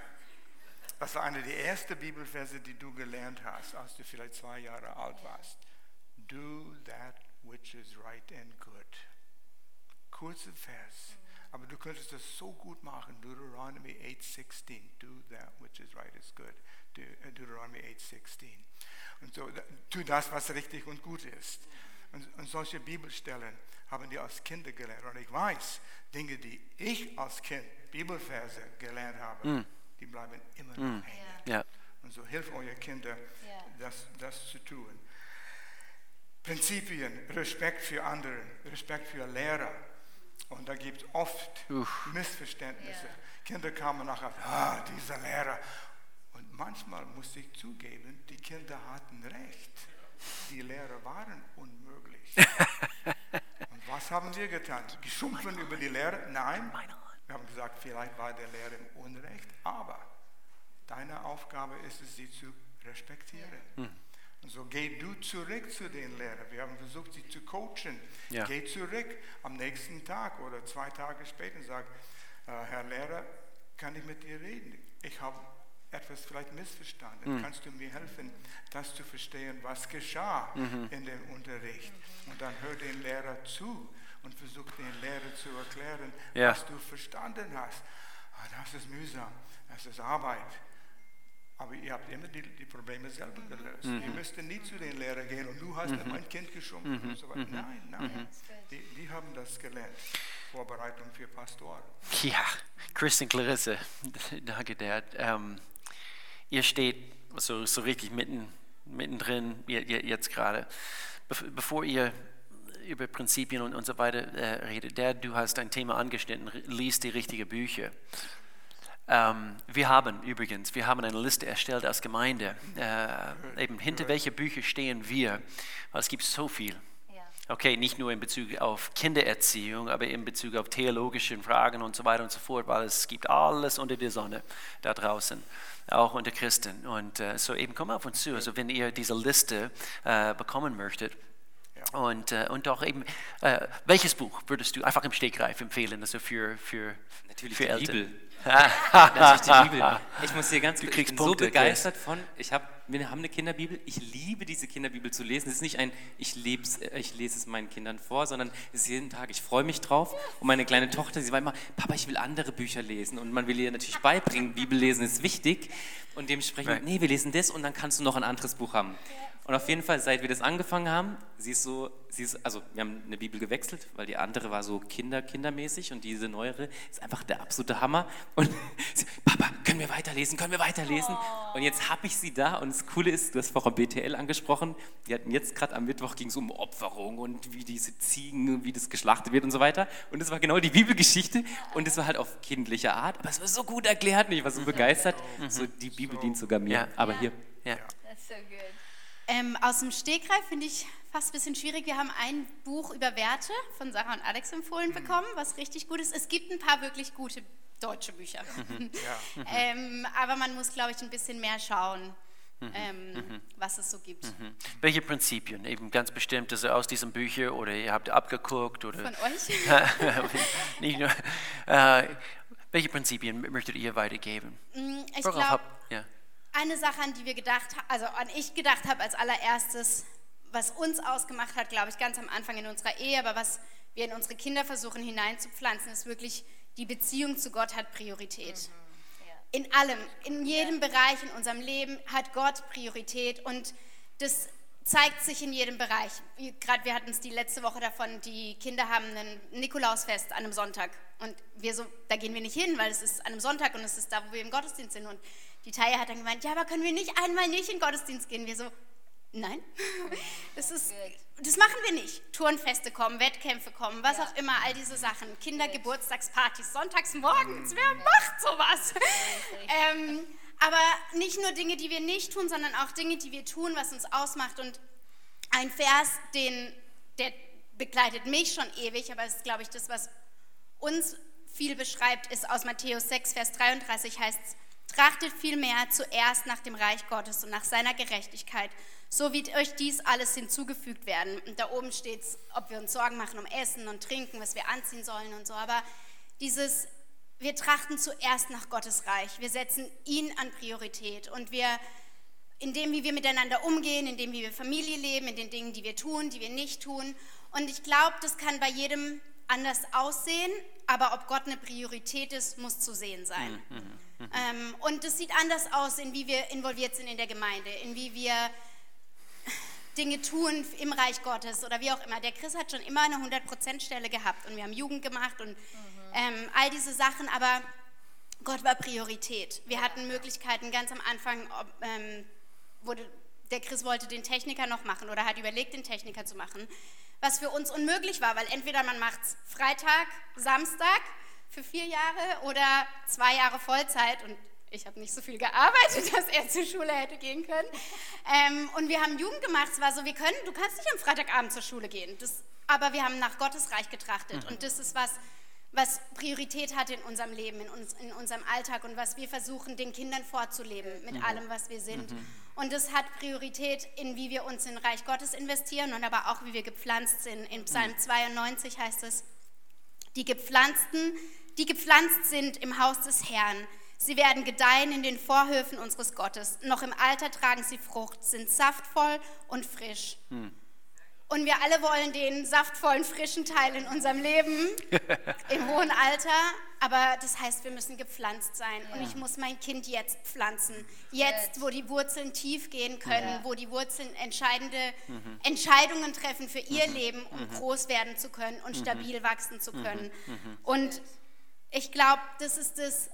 Das war eine der ersten Bibelverse, die du gelernt hast, als du vielleicht zwei Jahre alt warst. Do that which is right and good. Kurzer Vers. Aber du könntest das so gut machen. Deuteronomy 8,16. Do that which is right is good. Äh, Deuteronomy 8,16. Und so, tu das, was richtig und gut ist. Und, und solche Bibelstellen haben die als Kinder gelernt. Und ich weiß, Dinge, die ich als Kind, Bibelverse gelernt habe, die bleiben immer noch hängen. Ja. Und so hilft euer Kinder, Ja. das, das zu tun. Prinzipien, Respekt für andere, Respekt für Lehrer. Und da gibt es oft Missverständnisse. Ja. Kinder kamen nachher, ah, dieser Lehrer. Und manchmal muss ich zugeben, die Kinder hatten recht. Die Lehrer waren unmöglich. Und was haben wir getan? Geschumpfen über die Lehrer? Nein. Wir haben gesagt, vielleicht war der Lehrer im Unrecht, aber deine Aufgabe ist es, sie zu respektieren. Und so geh du zurück zu den Lehrern. Wir haben versucht, sie zu coachen. Ja. Geh zurück am nächsten Tag oder zwei Tage später und sag, äh, Herr Lehrer, kann ich mit dir reden? Ich habe etwas vielleicht missverstanden. Kannst du mir helfen, das zu verstehen, was geschah in dem Unterricht? Und dann hör den Lehrer zu und versuch den Lehrer zu erklären, Ja. was du verstanden hast. Ah, das ist mühsam, das ist Arbeit. Aber ihr habt immer die, die Probleme selber gelöst. Ihr müsst nie zu den Lehrern gehen und du hast mein Kind geschummelt und so weiter. Nein, nein. Die, die haben das gelernt. Vorbereitung für Pastoren. Ja, Chris und Clarisse, danke, Dad. Ähm, ihr steht so, so richtig mitten, mittendrin jetzt gerade. Bevor ihr über Prinzipien und, und so weiter äh, redet, Dad, du hast ein Thema angeschnitten, liest die richtigen Bücher. Ähm, wir haben übrigens, wir haben eine Liste erstellt als Gemeinde, äh, eben hinter welche Bücher stehen wir, weil es gibt so viel. Okay, nicht nur in Bezug auf Kindererziehung, aber in Bezug auf theologische Fragen und so weiter und so fort, weil es gibt alles unter der Sonne da draußen, auch unter Christen. Und äh, so eben komm auf uns zu, also wenn ihr diese Liste äh, bekommen möchtet. Und, äh, und auch eben, äh, welches Buch würdest du einfach im Stegreif empfehlen, also für, für, Natürlich für die Eltern? Bibel. Natürlich die Bibel. Ich muss dir ganz Du ich kriegst bin Punkte, so begeistert von. Ich hab, wir haben eine Kinderbibel. Ich liebe diese Kinderbibel zu lesen. Es ist nicht ein, ich, leb's, äh, ich lese es meinen Kindern vor, sondern es ist jeden Tag, ich freue mich drauf. Und meine kleine Tochter, sie war immer, Papa, ich will andere Bücher lesen. Und man will ihr natürlich beibringen, Bibellesen ist wichtig. Und dementsprechend, nee, wir lesen das und dann kannst du noch ein anderes Buch haben. Und auf jeden Fall, seit wir das angefangen haben, sie ist so, sie ist, also wir haben eine Bibel gewechselt, weil die andere war so Kinder, kindermäßig und diese neuere ist einfach der absolute Hammer. Und sie, Papa, können wir weiterlesen, können wir weiterlesen? Und jetzt habe ich sie da und das Coole ist, du hast vorher BTL angesprochen, die hatten jetzt gerade am Mittwoch ging es um Opferung und wie diese Ziegen, wie das geschlachtet wird und so weiter. Und das war genau die Bibelgeschichte und es war halt auf kindliche Art, aber es war so gut erklärt und ich war so begeistert. So, die Bibel dient sogar mir, Ja. aber hier. Ja. That's so good. Ähm, aus dem Stegreif finde ich fast ein bisschen schwierig. Wir haben ein Buch über Werte von Sarah und Alex empfohlen bekommen, was richtig gut ist. Es gibt ein paar wirklich gute deutsche Bücher. ähm, aber man muss, glaube ich, ein bisschen mehr schauen, ähm, was es so gibt. Welche Prinzipien, eben ganz bestimmt, also aus diesen Büchern oder ihr habt abgeguckt oder Von euch? nicht nur, äh, welche Prinzipien möchtet ihr weitergeben? Mm, ich glaube, ja. eine Sache, an die wir gedacht haben, also an ich gedacht habe als allererstes, was uns ausgemacht hat, glaube ich, ganz am Anfang in unserer Ehe, aber was wir in unsere Kinder versuchen hineinzupflanzen, ist wirklich, die Beziehung zu Gott hat Priorität. In allem, in jedem Bereich in unserem Leben hat Gott Priorität und das zeigt sich in jedem Bereich. Gerade wir hatten es die letzte Woche davon, die Kinder haben ein Nikolausfest an einem Sonntag und wir so, da gehen wir nicht hin, weil es ist an einem Sonntag und es ist da, wo wir im Gottesdienst sind und die Taya hat dann gemeint, ja, aber können wir nicht einmal nicht in den Gottesdienst gehen? Wir so, nein, das ist, das machen wir nicht. Turnfeste kommen, Wettkämpfe kommen, was auch immer, all diese Sachen, Kindergeburtstagspartys, sonntags morgens, wer macht sowas? ähm, aber nicht nur Dinge, die wir nicht tun, sondern auch Dinge, die wir tun, was uns ausmacht. Und ein Vers, den, der begleitet mich schon ewig, aber es ist, glaube ich, das, was uns viel beschreibt, ist aus Matthäus 6, Vers 33 heißt es, trachtet vielmehr zuerst nach dem Reich Gottes und nach seiner Gerechtigkeit, so wird euch dies alles hinzugefügt werden. Und da oben steht es, ob wir uns Sorgen machen um Essen und Trinken, was wir anziehen sollen und so. Aber dieses, wir trachten zuerst nach Gottes Reich. Wir setzen ihn an Priorität und wir in dem, wie wir miteinander umgehen, in dem, wie wir Familie leben, in den Dingen, die wir tun, die wir nicht tun. Und ich glaube, das kann bei jedem anders aussehen, aber ob Gott eine Priorität ist, muss zu sehen sein. Ähm, und es sieht anders aus, in wie wir involviert sind in der Gemeinde, in wie wir Dinge tun im Reich Gottes oder wie auch immer. Der Chris hat schon immer eine 100%-Stelle gehabt und wir haben Jugend gemacht und ähm, all diese Sachen, aber Gott war Priorität. Wir hatten Möglichkeiten ganz am Anfang, ob, ähm, wurde, der Chris wollte den Techniker noch machen oder hat überlegt, den Techniker zu machen, was für uns unmöglich war, weil entweder man macht es Freitag, Samstag für vier Jahre oder zwei Jahre Vollzeit und ich habe nicht so viel gearbeitet, dass er zur Schule hätte gehen können. Ähm, und wir haben Jugend gemacht, es war so, wir können, du kannst nicht am Freitagabend zur Schule gehen, das, aber wir haben nach Gottes Reich getrachtet. Und das ist was, was Priorität hat in unserem Leben, in, uns, in unserem Alltag und was wir versuchen, den Kindern vorzuleben mit allem, was wir sind. Und es hat Priorität in, wie wir uns in Reich Gottes investieren und aber auch, wie wir gepflanzt sind. In Psalm 92 heißt es, die Gepflanzten, die gepflanzt sind im Haus des Herrn. Sie werden gedeihen in den Vorhöfen unseres Gottes. Noch im Alter tragen sie Frucht, sind saftvoll und frisch. Und wir alle wollen den saftvollen, frischen Teil in unserem Leben im hohen Alter. Aber das heißt, wir müssen gepflanzt sein. Und ich muss mein Kind jetzt pflanzen. Jetzt, wo die Wurzeln tief gehen können, wo die Wurzeln entscheidende Entscheidungen treffen für ihr Leben, um groß werden zu können und stabil wachsen zu können. Und ich glaube, das ist das,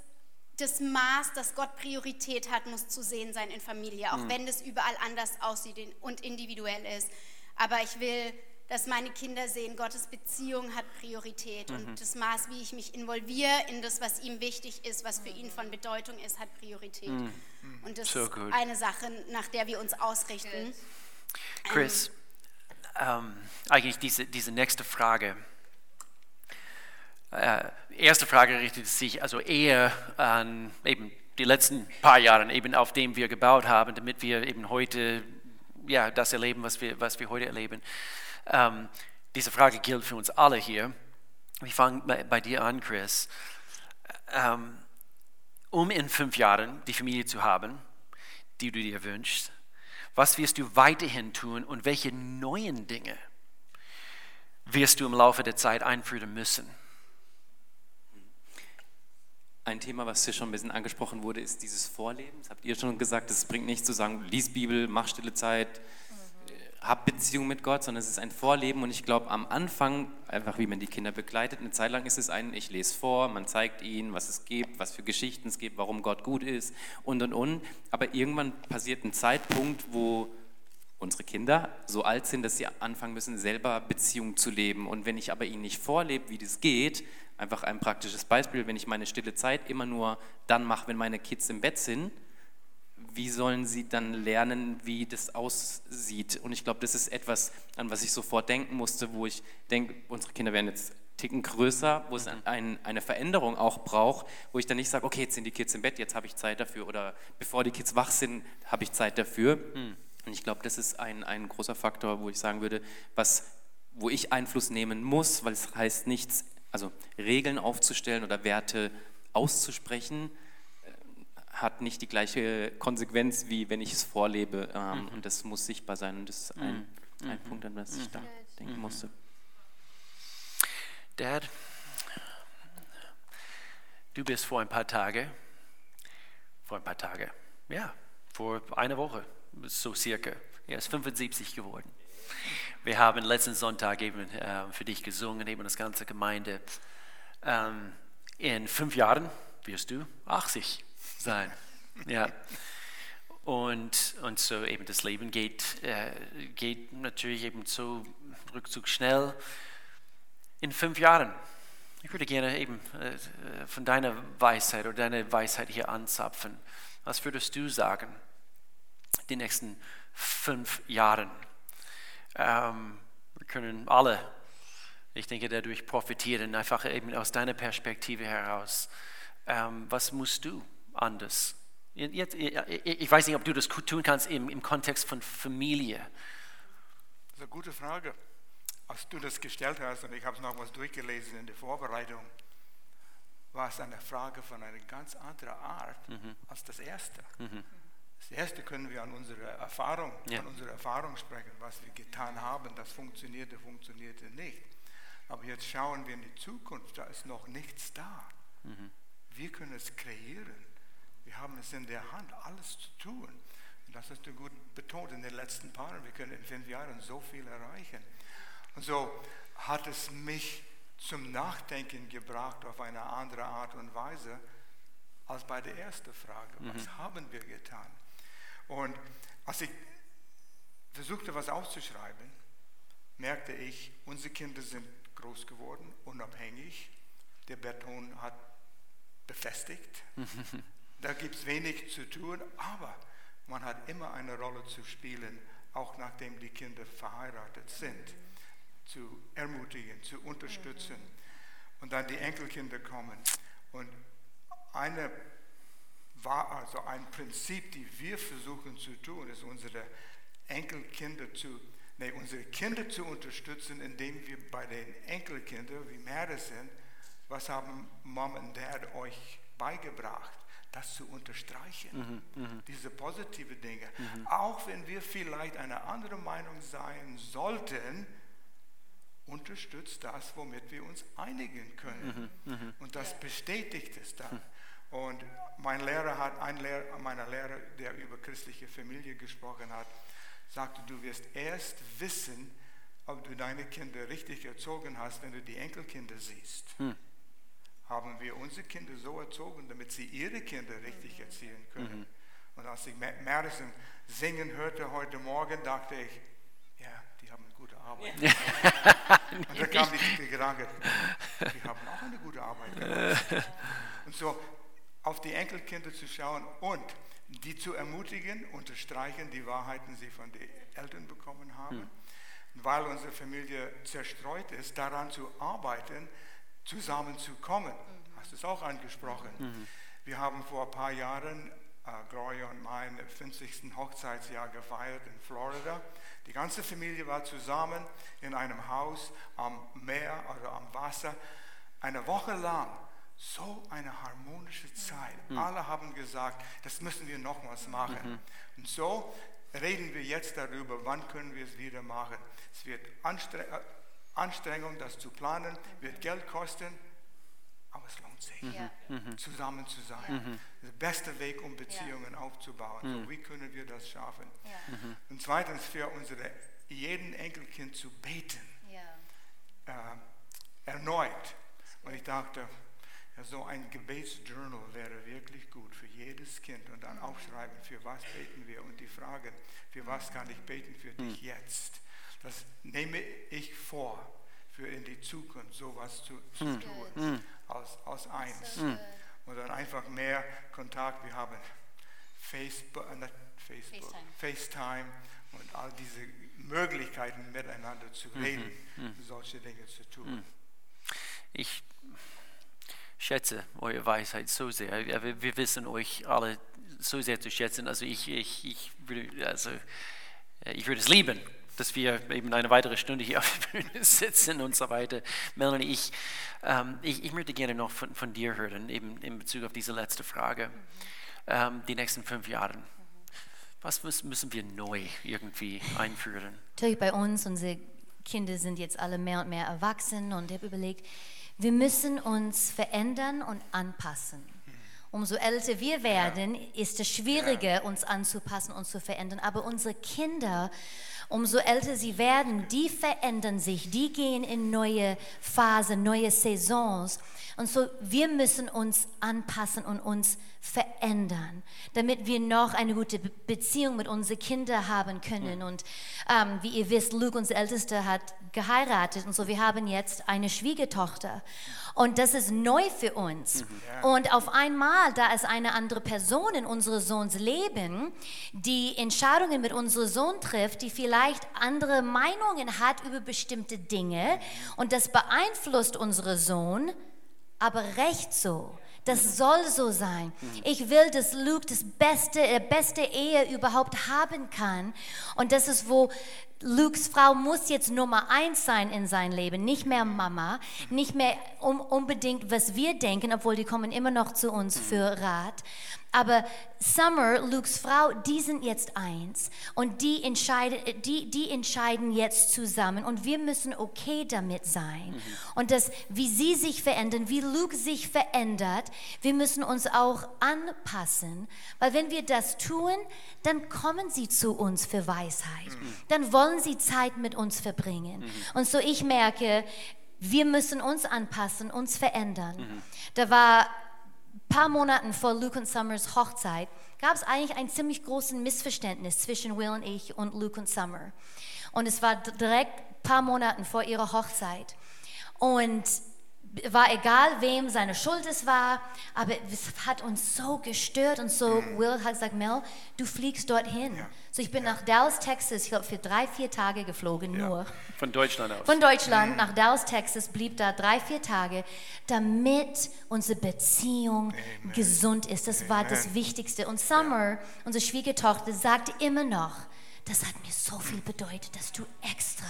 das Maß, das Gott Priorität hat, muss zu sehen sein in Familie, auch wenn das überall anders aussieht und individuell ist. Aber ich will, dass meine Kinder sehen, Gottes Beziehung hat Priorität und das Maß, wie ich mich involviere in das, was ihm wichtig ist, was für ihn von Bedeutung ist, hat Priorität. Und das So ist gut. eine Sache, nach der wir uns ausrichten. Chris, ähm, eigentlich diese, diese nächste Frage. Äh, erste Frage richtet sich also eher an eben die letzten paar Jahre, eben auf dem wir gebaut haben, damit wir eben heute ja, das erleben, was wir, was wir heute erleben. Ähm, diese Frage gilt für uns alle hier. Ich fange bei, dir an, Chris. Ähm, um in fünf Jahren die Familie zu haben, die du dir wünschst, was wirst du weiterhin tun und welche neuen Dinge wirst du im Laufe der Zeit einführen müssen? Ein Thema, was hier schon ein bisschen angesprochen wurde, ist dieses Vorleben. Das habt ihr schon gesagt, es bringt nichts zu sagen, lies Bibel, mach stille Zeit, äh, hab Beziehung mit Gott, sondern es ist ein Vorleben und ich glaube am Anfang, einfach wie man die Kinder begleitet, eine Zeit lang ist es ein, ich lese vor, man zeigt ihnen, was es gibt, was für Geschichten es gibt, warum Gott gut ist und und und. Aber irgendwann passiert ein Zeitpunkt, wo unsere Kinder so alt sind, dass sie anfangen müssen, selber Beziehungen zu leben. Und wenn ich aber ihnen nicht vorlebe, wie das geht, einfach ein praktisches Beispiel, wenn ich meine stille Zeit immer nur dann mache, wenn meine Kids im Bett sind, wie sollen sie dann lernen, wie das aussieht? Und ich glaube, das ist etwas, an was ich sofort denken musste, wo ich denke, unsere Kinder werden jetzt Ticken größer, wo es ein, eine Veränderung auch braucht, wo ich dann nicht sage, okay, jetzt sind die Kids im Bett, jetzt habe ich Zeit dafür oder bevor die Kids wach sind, habe ich Zeit dafür. Und ich glaube, das ist ein, ein großer Faktor, wo ich sagen würde, was, wo ich Einfluss nehmen muss, weil es heißt nichts, also Regeln aufzustellen oder Werte auszusprechen, äh, hat nicht die gleiche Konsequenz, wie wenn ich es vorlebe. Ähm, Und das muss sichtbar sein. Und das ist ein, ein Punkt, an was ich da denken musste. Dad, du bist vor ein paar Tage, vor ein paar Tage, ja, vor einer Woche, so circa, er ist 75 geworden. Wir haben letzten Sonntag eben äh, für dich gesungen, eben das ganze Gemeinde. Ähm, in fünf Jahren wirst du 80 sein. Ja. Und, und so eben das Leben geht, äh, geht natürlich eben so rückzug schnell. In fünf Jahren, ich würde gerne eben äh, von deiner Weisheit oder deiner Weisheit hier anzapfen. Was würdest du sagen, die nächsten fünf Jahren? Ähm, wir können alle, ich denke, dadurch profitieren, einfach eben aus deiner Perspektive heraus. Ähm, was musst du anders? Jetzt, ich weiß nicht, ob du das tun kannst im, im Kontext von Familie. Das ist eine gute Frage. Als du das gestellt hast, und ich habe es noch was durchgelesen in der Vorbereitung, war es eine Frage von einer ganz anderen Art als das erste. Das erste können wir an unsere Erfahrung, Ja. an unsere Erfahrung sprechen, was wir getan haben, das funktionierte, funktionierte nicht. Aber jetzt schauen wir in die Zukunft, da ist noch nichts da. Wir können es kreieren. Wir haben es in der Hand, alles zu tun. Und das hast du gut betont in den letzten paar Jahren. Wir können in fünf Jahren so viel erreichen. Und so hat es mich zum Nachdenken gebracht auf eine andere Art und Weise als bei der ersten Frage. Was haben wir getan? Und als ich versuchte, was aufzuschreiben, merkte ich, unsere Kinder sind groß geworden, unabhängig. Der Beton hat befestigt. Da gibt es wenig zu tun, aber man hat immer eine Rolle zu spielen, auch nachdem die Kinder verheiratet sind. Zu ermutigen, zu unterstützen. Und dann die Enkelkinder kommen. Und eine war also ein Prinzip, die wir versuchen zu tun, ist unsere Enkelkinder zu, nee, unsere Kinder zu unterstützen, indem wir bei den Enkelkindern, wie mehrere sind, was haben Mom und Dad euch beigebracht? das zu unterstreichen. Diese positive Dinge. Auch wenn wir vielleicht eine andere Meinung sein sollten, unterstützt das, womit wir uns einigen können. Und das bestätigt es dann. Und mein Lehrer hat, ein Lehrer, meiner Lehrer, der über christliche Familie gesprochen hat, sagte, du wirst erst wissen, ob du deine Kinder richtig erzogen hast, wenn du die Enkelkinder siehst. Haben wir unsere Kinder so erzogen, damit sie ihre Kinder richtig erziehen können. Und als ich Ma- Madison singen hörte heute Morgen, dachte ich, ja, die haben eine gute Arbeit. Und da kam die Gedanke, die haben auch eine gute Arbeit gemacht. Und so auf die Enkelkinder zu schauen und die zu ermutigen, unterstreichen die Wahrheiten, die sie von den Eltern bekommen haben. Weil unsere Familie zerstreut ist, daran zu arbeiten, zusammenzukommen. Hast du es auch angesprochen? Wir haben vor ein paar Jahren äh, Gloria und mein 50. Hochzeitsjahr gefeiert in Florida. Die ganze Familie war zusammen in einem Haus am Meer oder am Wasser. Eine Woche lang so eine harmonische Zeit. Alle haben gesagt, das müssen wir nochmals machen. Und so reden wir jetzt darüber, wann können wir es wieder machen. Es wird Anstre äh, Anstrengung, das zu planen, wird Geld kosten, aber es lohnt sich, Ja. zusammen zu sein. Der beste Weg, um Beziehungen aufzubauen. So, wie können wir das schaffen? Ja. Und zweitens, für unsere jeden Enkelkind zu beten Ja. äh, erneut. Und ich dachte, ja, so ein Gebetsjournal wäre wirklich gut für jedes Kind und dann aufschreiben, für was beten wir und die Frage, für was kann ich beten für dich jetzt? Das nehme ich vor, für in die Zukunft sowas zu, zu tun, aus, aus eins. Und dann einfach mehr Kontakt. Wir haben Facebook, äh, Facebook, FaceTime und all diese Möglichkeiten miteinander zu reden, solche Dinge zu tun. Ich schätze eure Weisheit so sehr. Wir, wissen euch alle so sehr zu schätzen. Also ich, ich, ich, würde, also, äh, ich würde es lieben, dass wir eben eine weitere Stunde hier auf der Bühne sitzen und so weiter. Melanie, ich, ähm, ich, ich möchte gerne noch von, von dir hören, eben in Bezug auf diese letzte Frage. Ähm, die nächsten fünf Jahre. Was müssen wir neu irgendwie einführen? Natürlich bei uns, unsere Kinder sind jetzt alle mehr und mehr erwachsen und ich habe überlegt, wir müssen uns verändern und anpassen. Umso älter wir werden, ist es schwieriger, uns anzupassen und zu verändern. Aber unsere Kinder, umso älter sie werden, die verändern sich, die gehen in neue Phasen, neue Saisons. Und so, wir müssen uns anpassen und uns verändern, damit wir noch eine gute Be Beziehung mit unseren Kindern haben können. Und ähm, wie ihr wisst, Luke, unser Ältester, hat geheiratet und so, wir haben jetzt eine Schwiegertochter. Und das ist neu für uns. Und auf einmal, da ist eine andere Person in unserem Sohns Leben, die Entscheidungen mit unserem Sohn trifft, die vielleicht andere Meinungen hat über bestimmte Dinge. Und das beeinflusst unseren Sohn, aber recht so. Das soll so sein. Ich will, dass Luke das beste, äh, beste Ehe überhaupt haben kann. Und das ist, wo Lukes Frau muss jetzt Nummer eins sein in sein Leben, nicht mehr Mama, nicht mehr um, unbedingt, was wir denken, obwohl die kommen immer noch zu uns für Rat. Aber Summer, Lukes Frau, die sind jetzt eins und die entscheiden, die, die entscheiden jetzt zusammen und wir müssen okay damit sein. Und das, wie sie sich verändern, wie Luke sich verändert, wir müssen uns auch anpassen, weil wenn wir das tun, dann kommen sie zu uns für Weisheit. Dann wollen sie Zeit mit uns verbringen. Und so ich merke, wir müssen uns anpassen, uns verändern. Da war paar Monaten vor Luke und Summers Hochzeit gab es eigentlich ein ziemlich großes Missverständnis zwischen Will und ich und Luke und Summer. Und es war direkt paar Monaten vor ihrer Hochzeit. Und war egal, wem seine Schuld es war, aber es hat uns so gestört und so. Will hat gesagt, Mel, du fliegst dorthin. So ich bin nach Dallas, Texas, ich glaube für drei, vier Tage geflogen, nur. Von Deutschland aus. Von Deutschland nach Dallas, Texas, blieb da drei, vier Tage, damit unsere Beziehung gesund ist. Das war das Wichtigste. Und Summer, unsere Schwiegertochter, sagte immer noch, das hat mir so viel bedeutet, dass du extra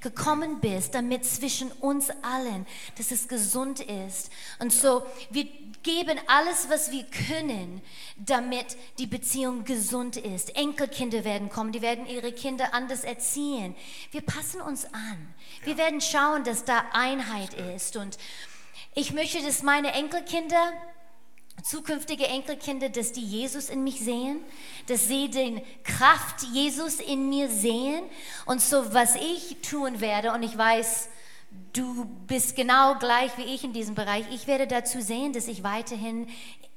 gekommen bist, damit zwischen uns allen, dass es gesund ist. Und so, wir geben alles, was wir können, damit die Beziehung gesund ist. Enkelkinder werden kommen, die werden ihre Kinder anders erziehen. Wir passen uns an. Wir werden schauen, dass da Einheit ist. Und ich möchte, dass meine Enkelkinder zukünftige Enkelkinder, dass die Jesus in mich sehen, dass sie den Kraft Jesus in mir sehen und so was ich tun werde und ich weiß, du bist genau gleich wie ich in diesem Bereich. Ich werde dazu sehen, dass ich weiterhin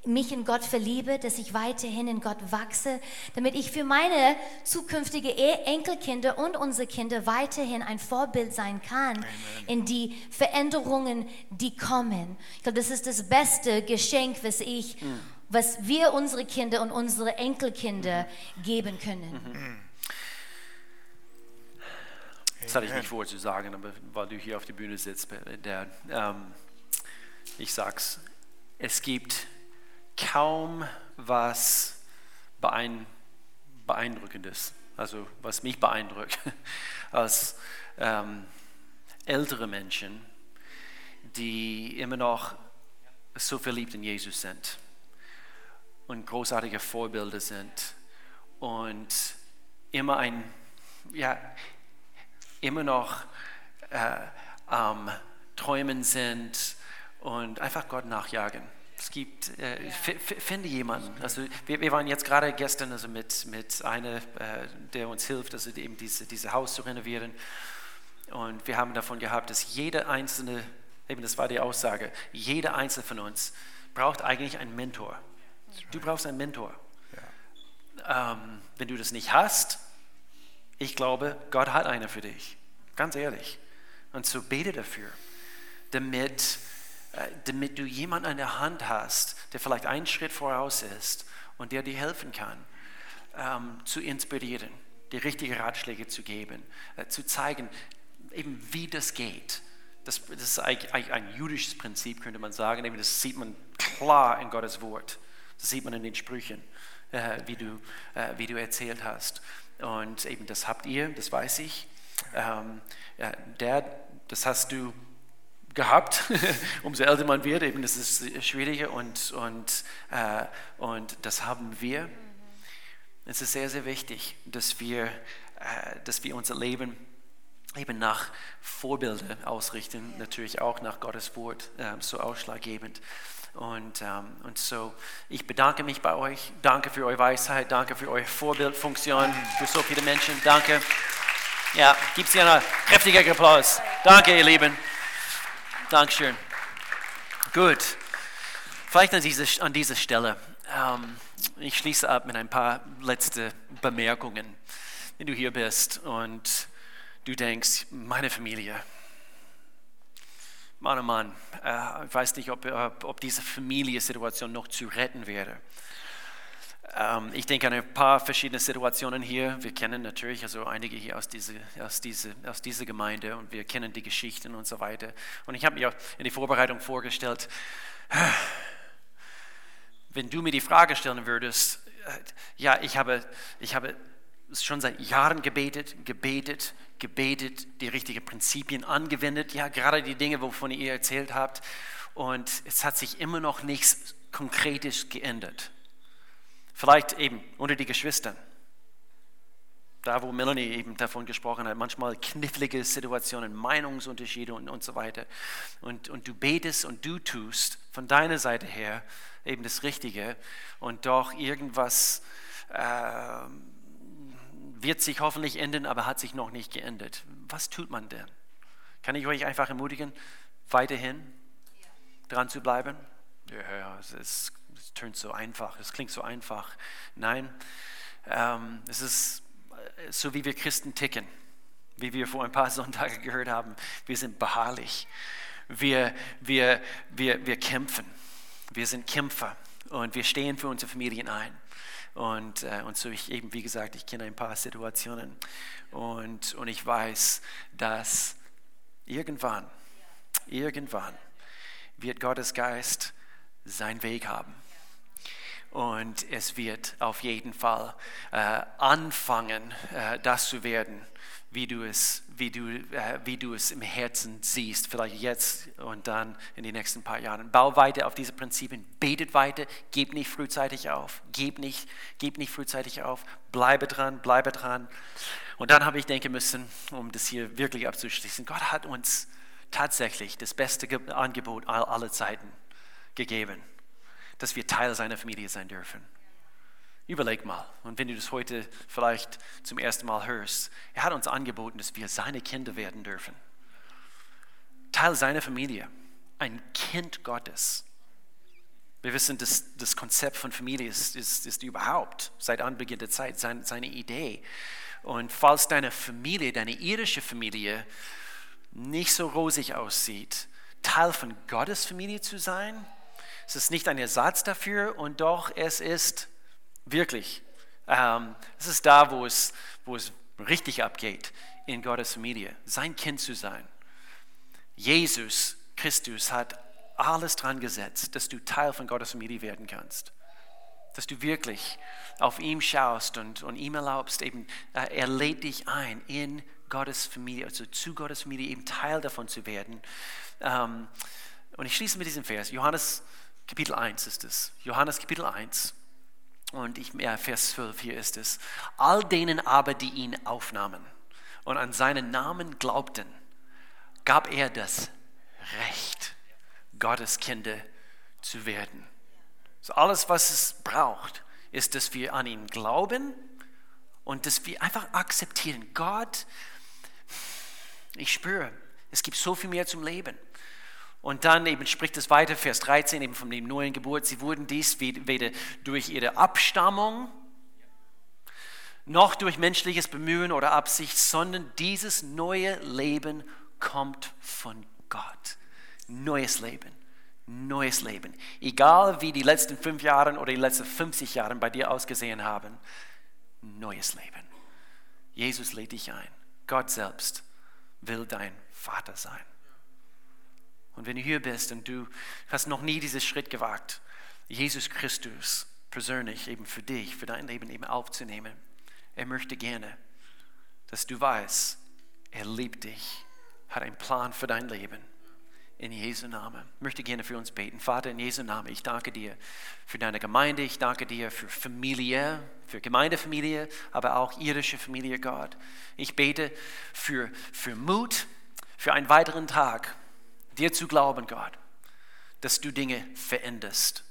mich in Gott verliebe, dass ich weiterhin in Gott wachse, damit ich für meine zukünftige E- Enkelkinder und unsere Kinder weiterhin ein Vorbild sein kann Amen. in die Veränderungen, die kommen. Ich glaube, das ist das beste Geschenk, was ich, was wir unsere Kinder und unsere Enkelkinder geben können. Das hatte ich nicht vor zu sagen, aber weil du hier auf der Bühne sitzt, der, ähm, ich sag's, es gibt kaum was beein, beeindruckendes, also was mich beeindruckt, als ähm, ältere Menschen, die immer noch so verliebt in Jesus sind und großartige Vorbilder sind und immer ein, ja, immer noch äh, am Träumen sind und einfach Gott nachjagen. Es gibt, äh, finde jemanden. Also wir, wir waren jetzt gerade gestern also mit, mit einer, äh, der uns hilft, also eben diese, diese Haus zu renovieren. Und wir haben davon gehabt, dass jeder einzelne, eben das war die Aussage, jeder einzelne von uns braucht eigentlich einen Mentor. Du brauchst einen Mentor. Ähm, wenn du das nicht hast, ich glaube, Gott hat eine für dich. Ganz ehrlich. Und so bete dafür, damit, damit du jemanden an der Hand hast, der vielleicht einen Schritt voraus ist und der dir helfen kann, ähm, zu inspirieren, die richtigen Ratschläge zu geben, äh, zu zeigen, eben wie das geht. Das, das ist eigentlich ein jüdisches Prinzip, könnte man sagen. Das sieht man klar in Gottes Wort. Das sieht man in den Sprüchen, äh, wie, du, äh, wie du erzählt hast. Und eben das habt ihr, das weiß ich. Ähm, ja, der, das hast du gehabt. Umso älter man wird, eben das ist schwieriger und, und, äh, und das haben wir. Es ist sehr, sehr wichtig, dass wir, äh, dass wir unser Leben eben nach Vorbilder ausrichten, natürlich auch nach Gottes Wort, äh, so ausschlaggebend. Und, ähm, und so, ich bedanke mich bei euch. Danke für eure Weisheit, danke für eure Vorbildfunktion für so viele Menschen. Danke. Ja, gibt es hier einen kräftigen Applaus. Danke, ihr Lieben. Dankeschön. Gut. Vielleicht an, diese, an dieser Stelle. Ähm, ich schließe ab mit ein paar letzte Bemerkungen. Wenn du hier bist und du denkst, meine Familie, Mann, oh Mann, äh, ich weiß nicht, ob, ob, ob diese Familiensituation noch zu retten wäre. Ähm, ich denke an ein paar verschiedene Situationen hier. Wir kennen natürlich also einige hier aus dieser, aus, diese, aus dieser Gemeinde und wir kennen die Geschichten und so weiter. Und ich habe mir in die Vorbereitung vorgestellt, wenn du mir die Frage stellen würdest, äh, ja, ich habe, ich habe schon seit Jahren gebetet, gebetet, gebetet, die richtigen Prinzipien angewendet, ja, gerade die Dinge, wovon ihr erzählt habt. Und es hat sich immer noch nichts Konkretes geändert. Vielleicht eben unter die Geschwistern. Da, wo Melanie eben davon gesprochen hat, manchmal knifflige Situationen, Meinungsunterschiede und, und so weiter. Und, und du betest und du tust von deiner Seite her eben das Richtige und doch irgendwas äh, wird sich hoffentlich ändern, aber hat sich noch nicht geändert. Was tut man denn? Kann ich euch einfach ermutigen, weiterhin dran zu bleiben? Ja, ja, es, ist, es tönt so einfach, es klingt so einfach. Nein, ähm, es ist so, wie wir Christen ticken, wie wir vor ein paar Sonntagen gehört haben. Wir sind beharrlich, wir, wir, wir, wir kämpfen, wir sind Kämpfer und wir stehen für unsere Familien ein. Und, äh, und so ich eben, wie gesagt, ich kenne ein paar Situationen und, und ich weiß, dass irgendwann, irgendwann wird Gottes Geist seinen Weg haben. Und es wird auf jeden Fall äh, anfangen, äh, das zu werden, wie du, es, wie, du, äh, wie du es im Herzen siehst, vielleicht jetzt und dann in den nächsten paar Jahren. Bau weiter auf diese Prinzipien, betet weiter, gib nicht frühzeitig auf, gib nicht, gib nicht frühzeitig auf, bleibe dran, bleibe dran. Und dann habe ich denken müssen, um das hier wirklich abzuschließen, Gott hat uns tatsächlich das beste Angebot aller Zeiten gegeben, dass wir Teil seiner Familie sein dürfen. Überleg mal, und wenn du das heute vielleicht zum ersten Mal hörst, er hat uns angeboten, dass wir seine Kinder werden dürfen. Teil seiner Familie, ein Kind Gottes. Wir wissen, dass das Konzept von Familie ist, ist, ist überhaupt seit Anbeginn der Zeit seine, seine Idee. Und falls deine Familie, deine irische Familie, nicht so rosig aussieht, Teil von Gottes Familie zu sein, es ist nicht ein Ersatz dafür und doch es ist Wirklich. Ähm, es ist da, wo es, wo es richtig abgeht in Gottes Familie, sein Kind zu sein. Jesus Christus hat alles dran gesetzt, dass du Teil von Gottes Familie werden kannst. Dass du wirklich auf ihn schaust und, und ihm erlaubst, eben, äh, er lädt dich ein, in Gottes Familie, also zu Gottes Familie, eben Teil davon zu werden. Ähm, und ich schließe mit diesem Vers, Johannes Kapitel 1 ist es. Johannes Kapitel 1. Und ich, ja, Vers 12 hier ist es. All denen aber, die ihn aufnahmen und an seinen Namen glaubten, gab er das Recht, Gottes Kinder zu werden. So alles, was es braucht, ist, dass wir an ihn glauben und dass wir einfach akzeptieren. Gott, ich spüre, es gibt so viel mehr zum Leben. Und dann eben spricht es weiter, Vers 13, eben von dem neuen Geburt. Sie wurden dies weder durch ihre Abstammung noch durch menschliches Bemühen oder Absicht, sondern dieses neue Leben kommt von Gott. Neues Leben, neues Leben. Egal wie die letzten fünf Jahre oder die letzten 50 Jahre bei dir ausgesehen haben, neues Leben. Jesus lädt dich ein. Gott selbst will dein Vater sein. Und wenn du hier bist und du hast noch nie diesen Schritt gewagt, Jesus Christus persönlich eben für dich, für dein Leben eben aufzunehmen, er möchte gerne, dass du weißt, er liebt dich, hat einen Plan für dein Leben. In Jesu Namen. Ich möchte gerne für uns beten. Vater, in Jesu Namen, ich danke dir für deine Gemeinde, ich danke dir für Familie, für Gemeindefamilie, aber auch irische Familie, Gott. Ich bete für, für Mut, für einen weiteren Tag, dir zu glauben, Gott, dass du Dinge veränderst.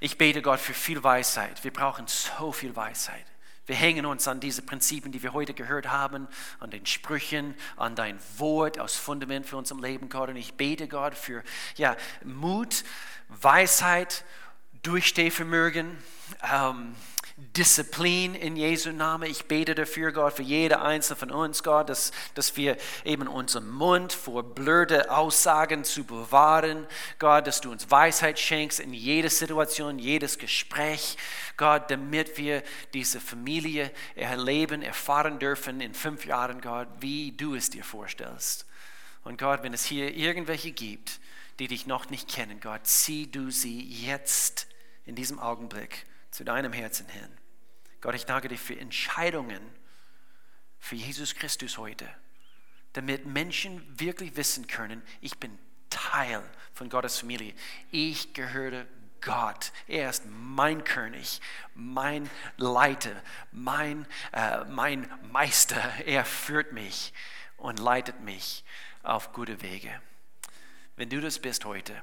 Ich bete Gott für viel Weisheit. Wir brauchen so viel Weisheit. Wir hängen uns an diese Prinzipien, die wir heute gehört haben, an den Sprüchen, an dein Wort als Fundament für unser Leben, Gott. Und ich bete Gott für ja, Mut, Weisheit, Durchstehvermögen. Ähm, Disziplin in Jesu Namen. Ich bete dafür, Gott, für jede einzelne von uns, Gott, dass, dass wir eben unseren Mund vor blöde Aussagen zu bewahren. Gott, dass du uns Weisheit schenkst in jeder Situation, jedes Gespräch. Gott, damit wir diese Familie erleben, erfahren dürfen in fünf Jahren, Gott, wie du es dir vorstellst. Und Gott, wenn es hier irgendwelche gibt, die dich noch nicht kennen, Gott, zieh du sie jetzt in diesem Augenblick zu deinem Herzen hin. Gott, ich danke dir für Entscheidungen für Jesus Christus heute, damit Menschen wirklich wissen können, ich bin Teil von Gottes Familie. Ich gehöre Gott. Er ist mein König, mein Leiter, mein, äh, mein Meister. Er führt mich und leitet mich auf gute Wege. Wenn du das bist heute,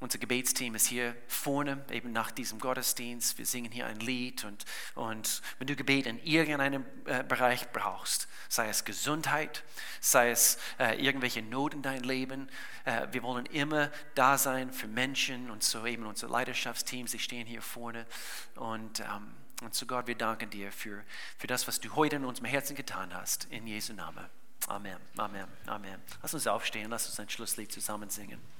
unser Gebetsteam ist hier vorne, eben nach diesem Gottesdienst. Wir singen hier ein Lied und, und wenn du Gebet in irgendeinem äh, Bereich brauchst, sei es Gesundheit, sei es äh, irgendwelche Not in deinem Leben, äh, wir wollen immer da sein für Menschen und so eben unsere Leidenschaftsteams, sie stehen hier vorne und, ähm, und zu Gott, wir danken dir für, für das, was du heute in unserem Herzen getan hast, in Jesu Namen. Amen, Amen, Amen. Lass uns aufstehen, lass uns ein Schlusslied zusammen singen.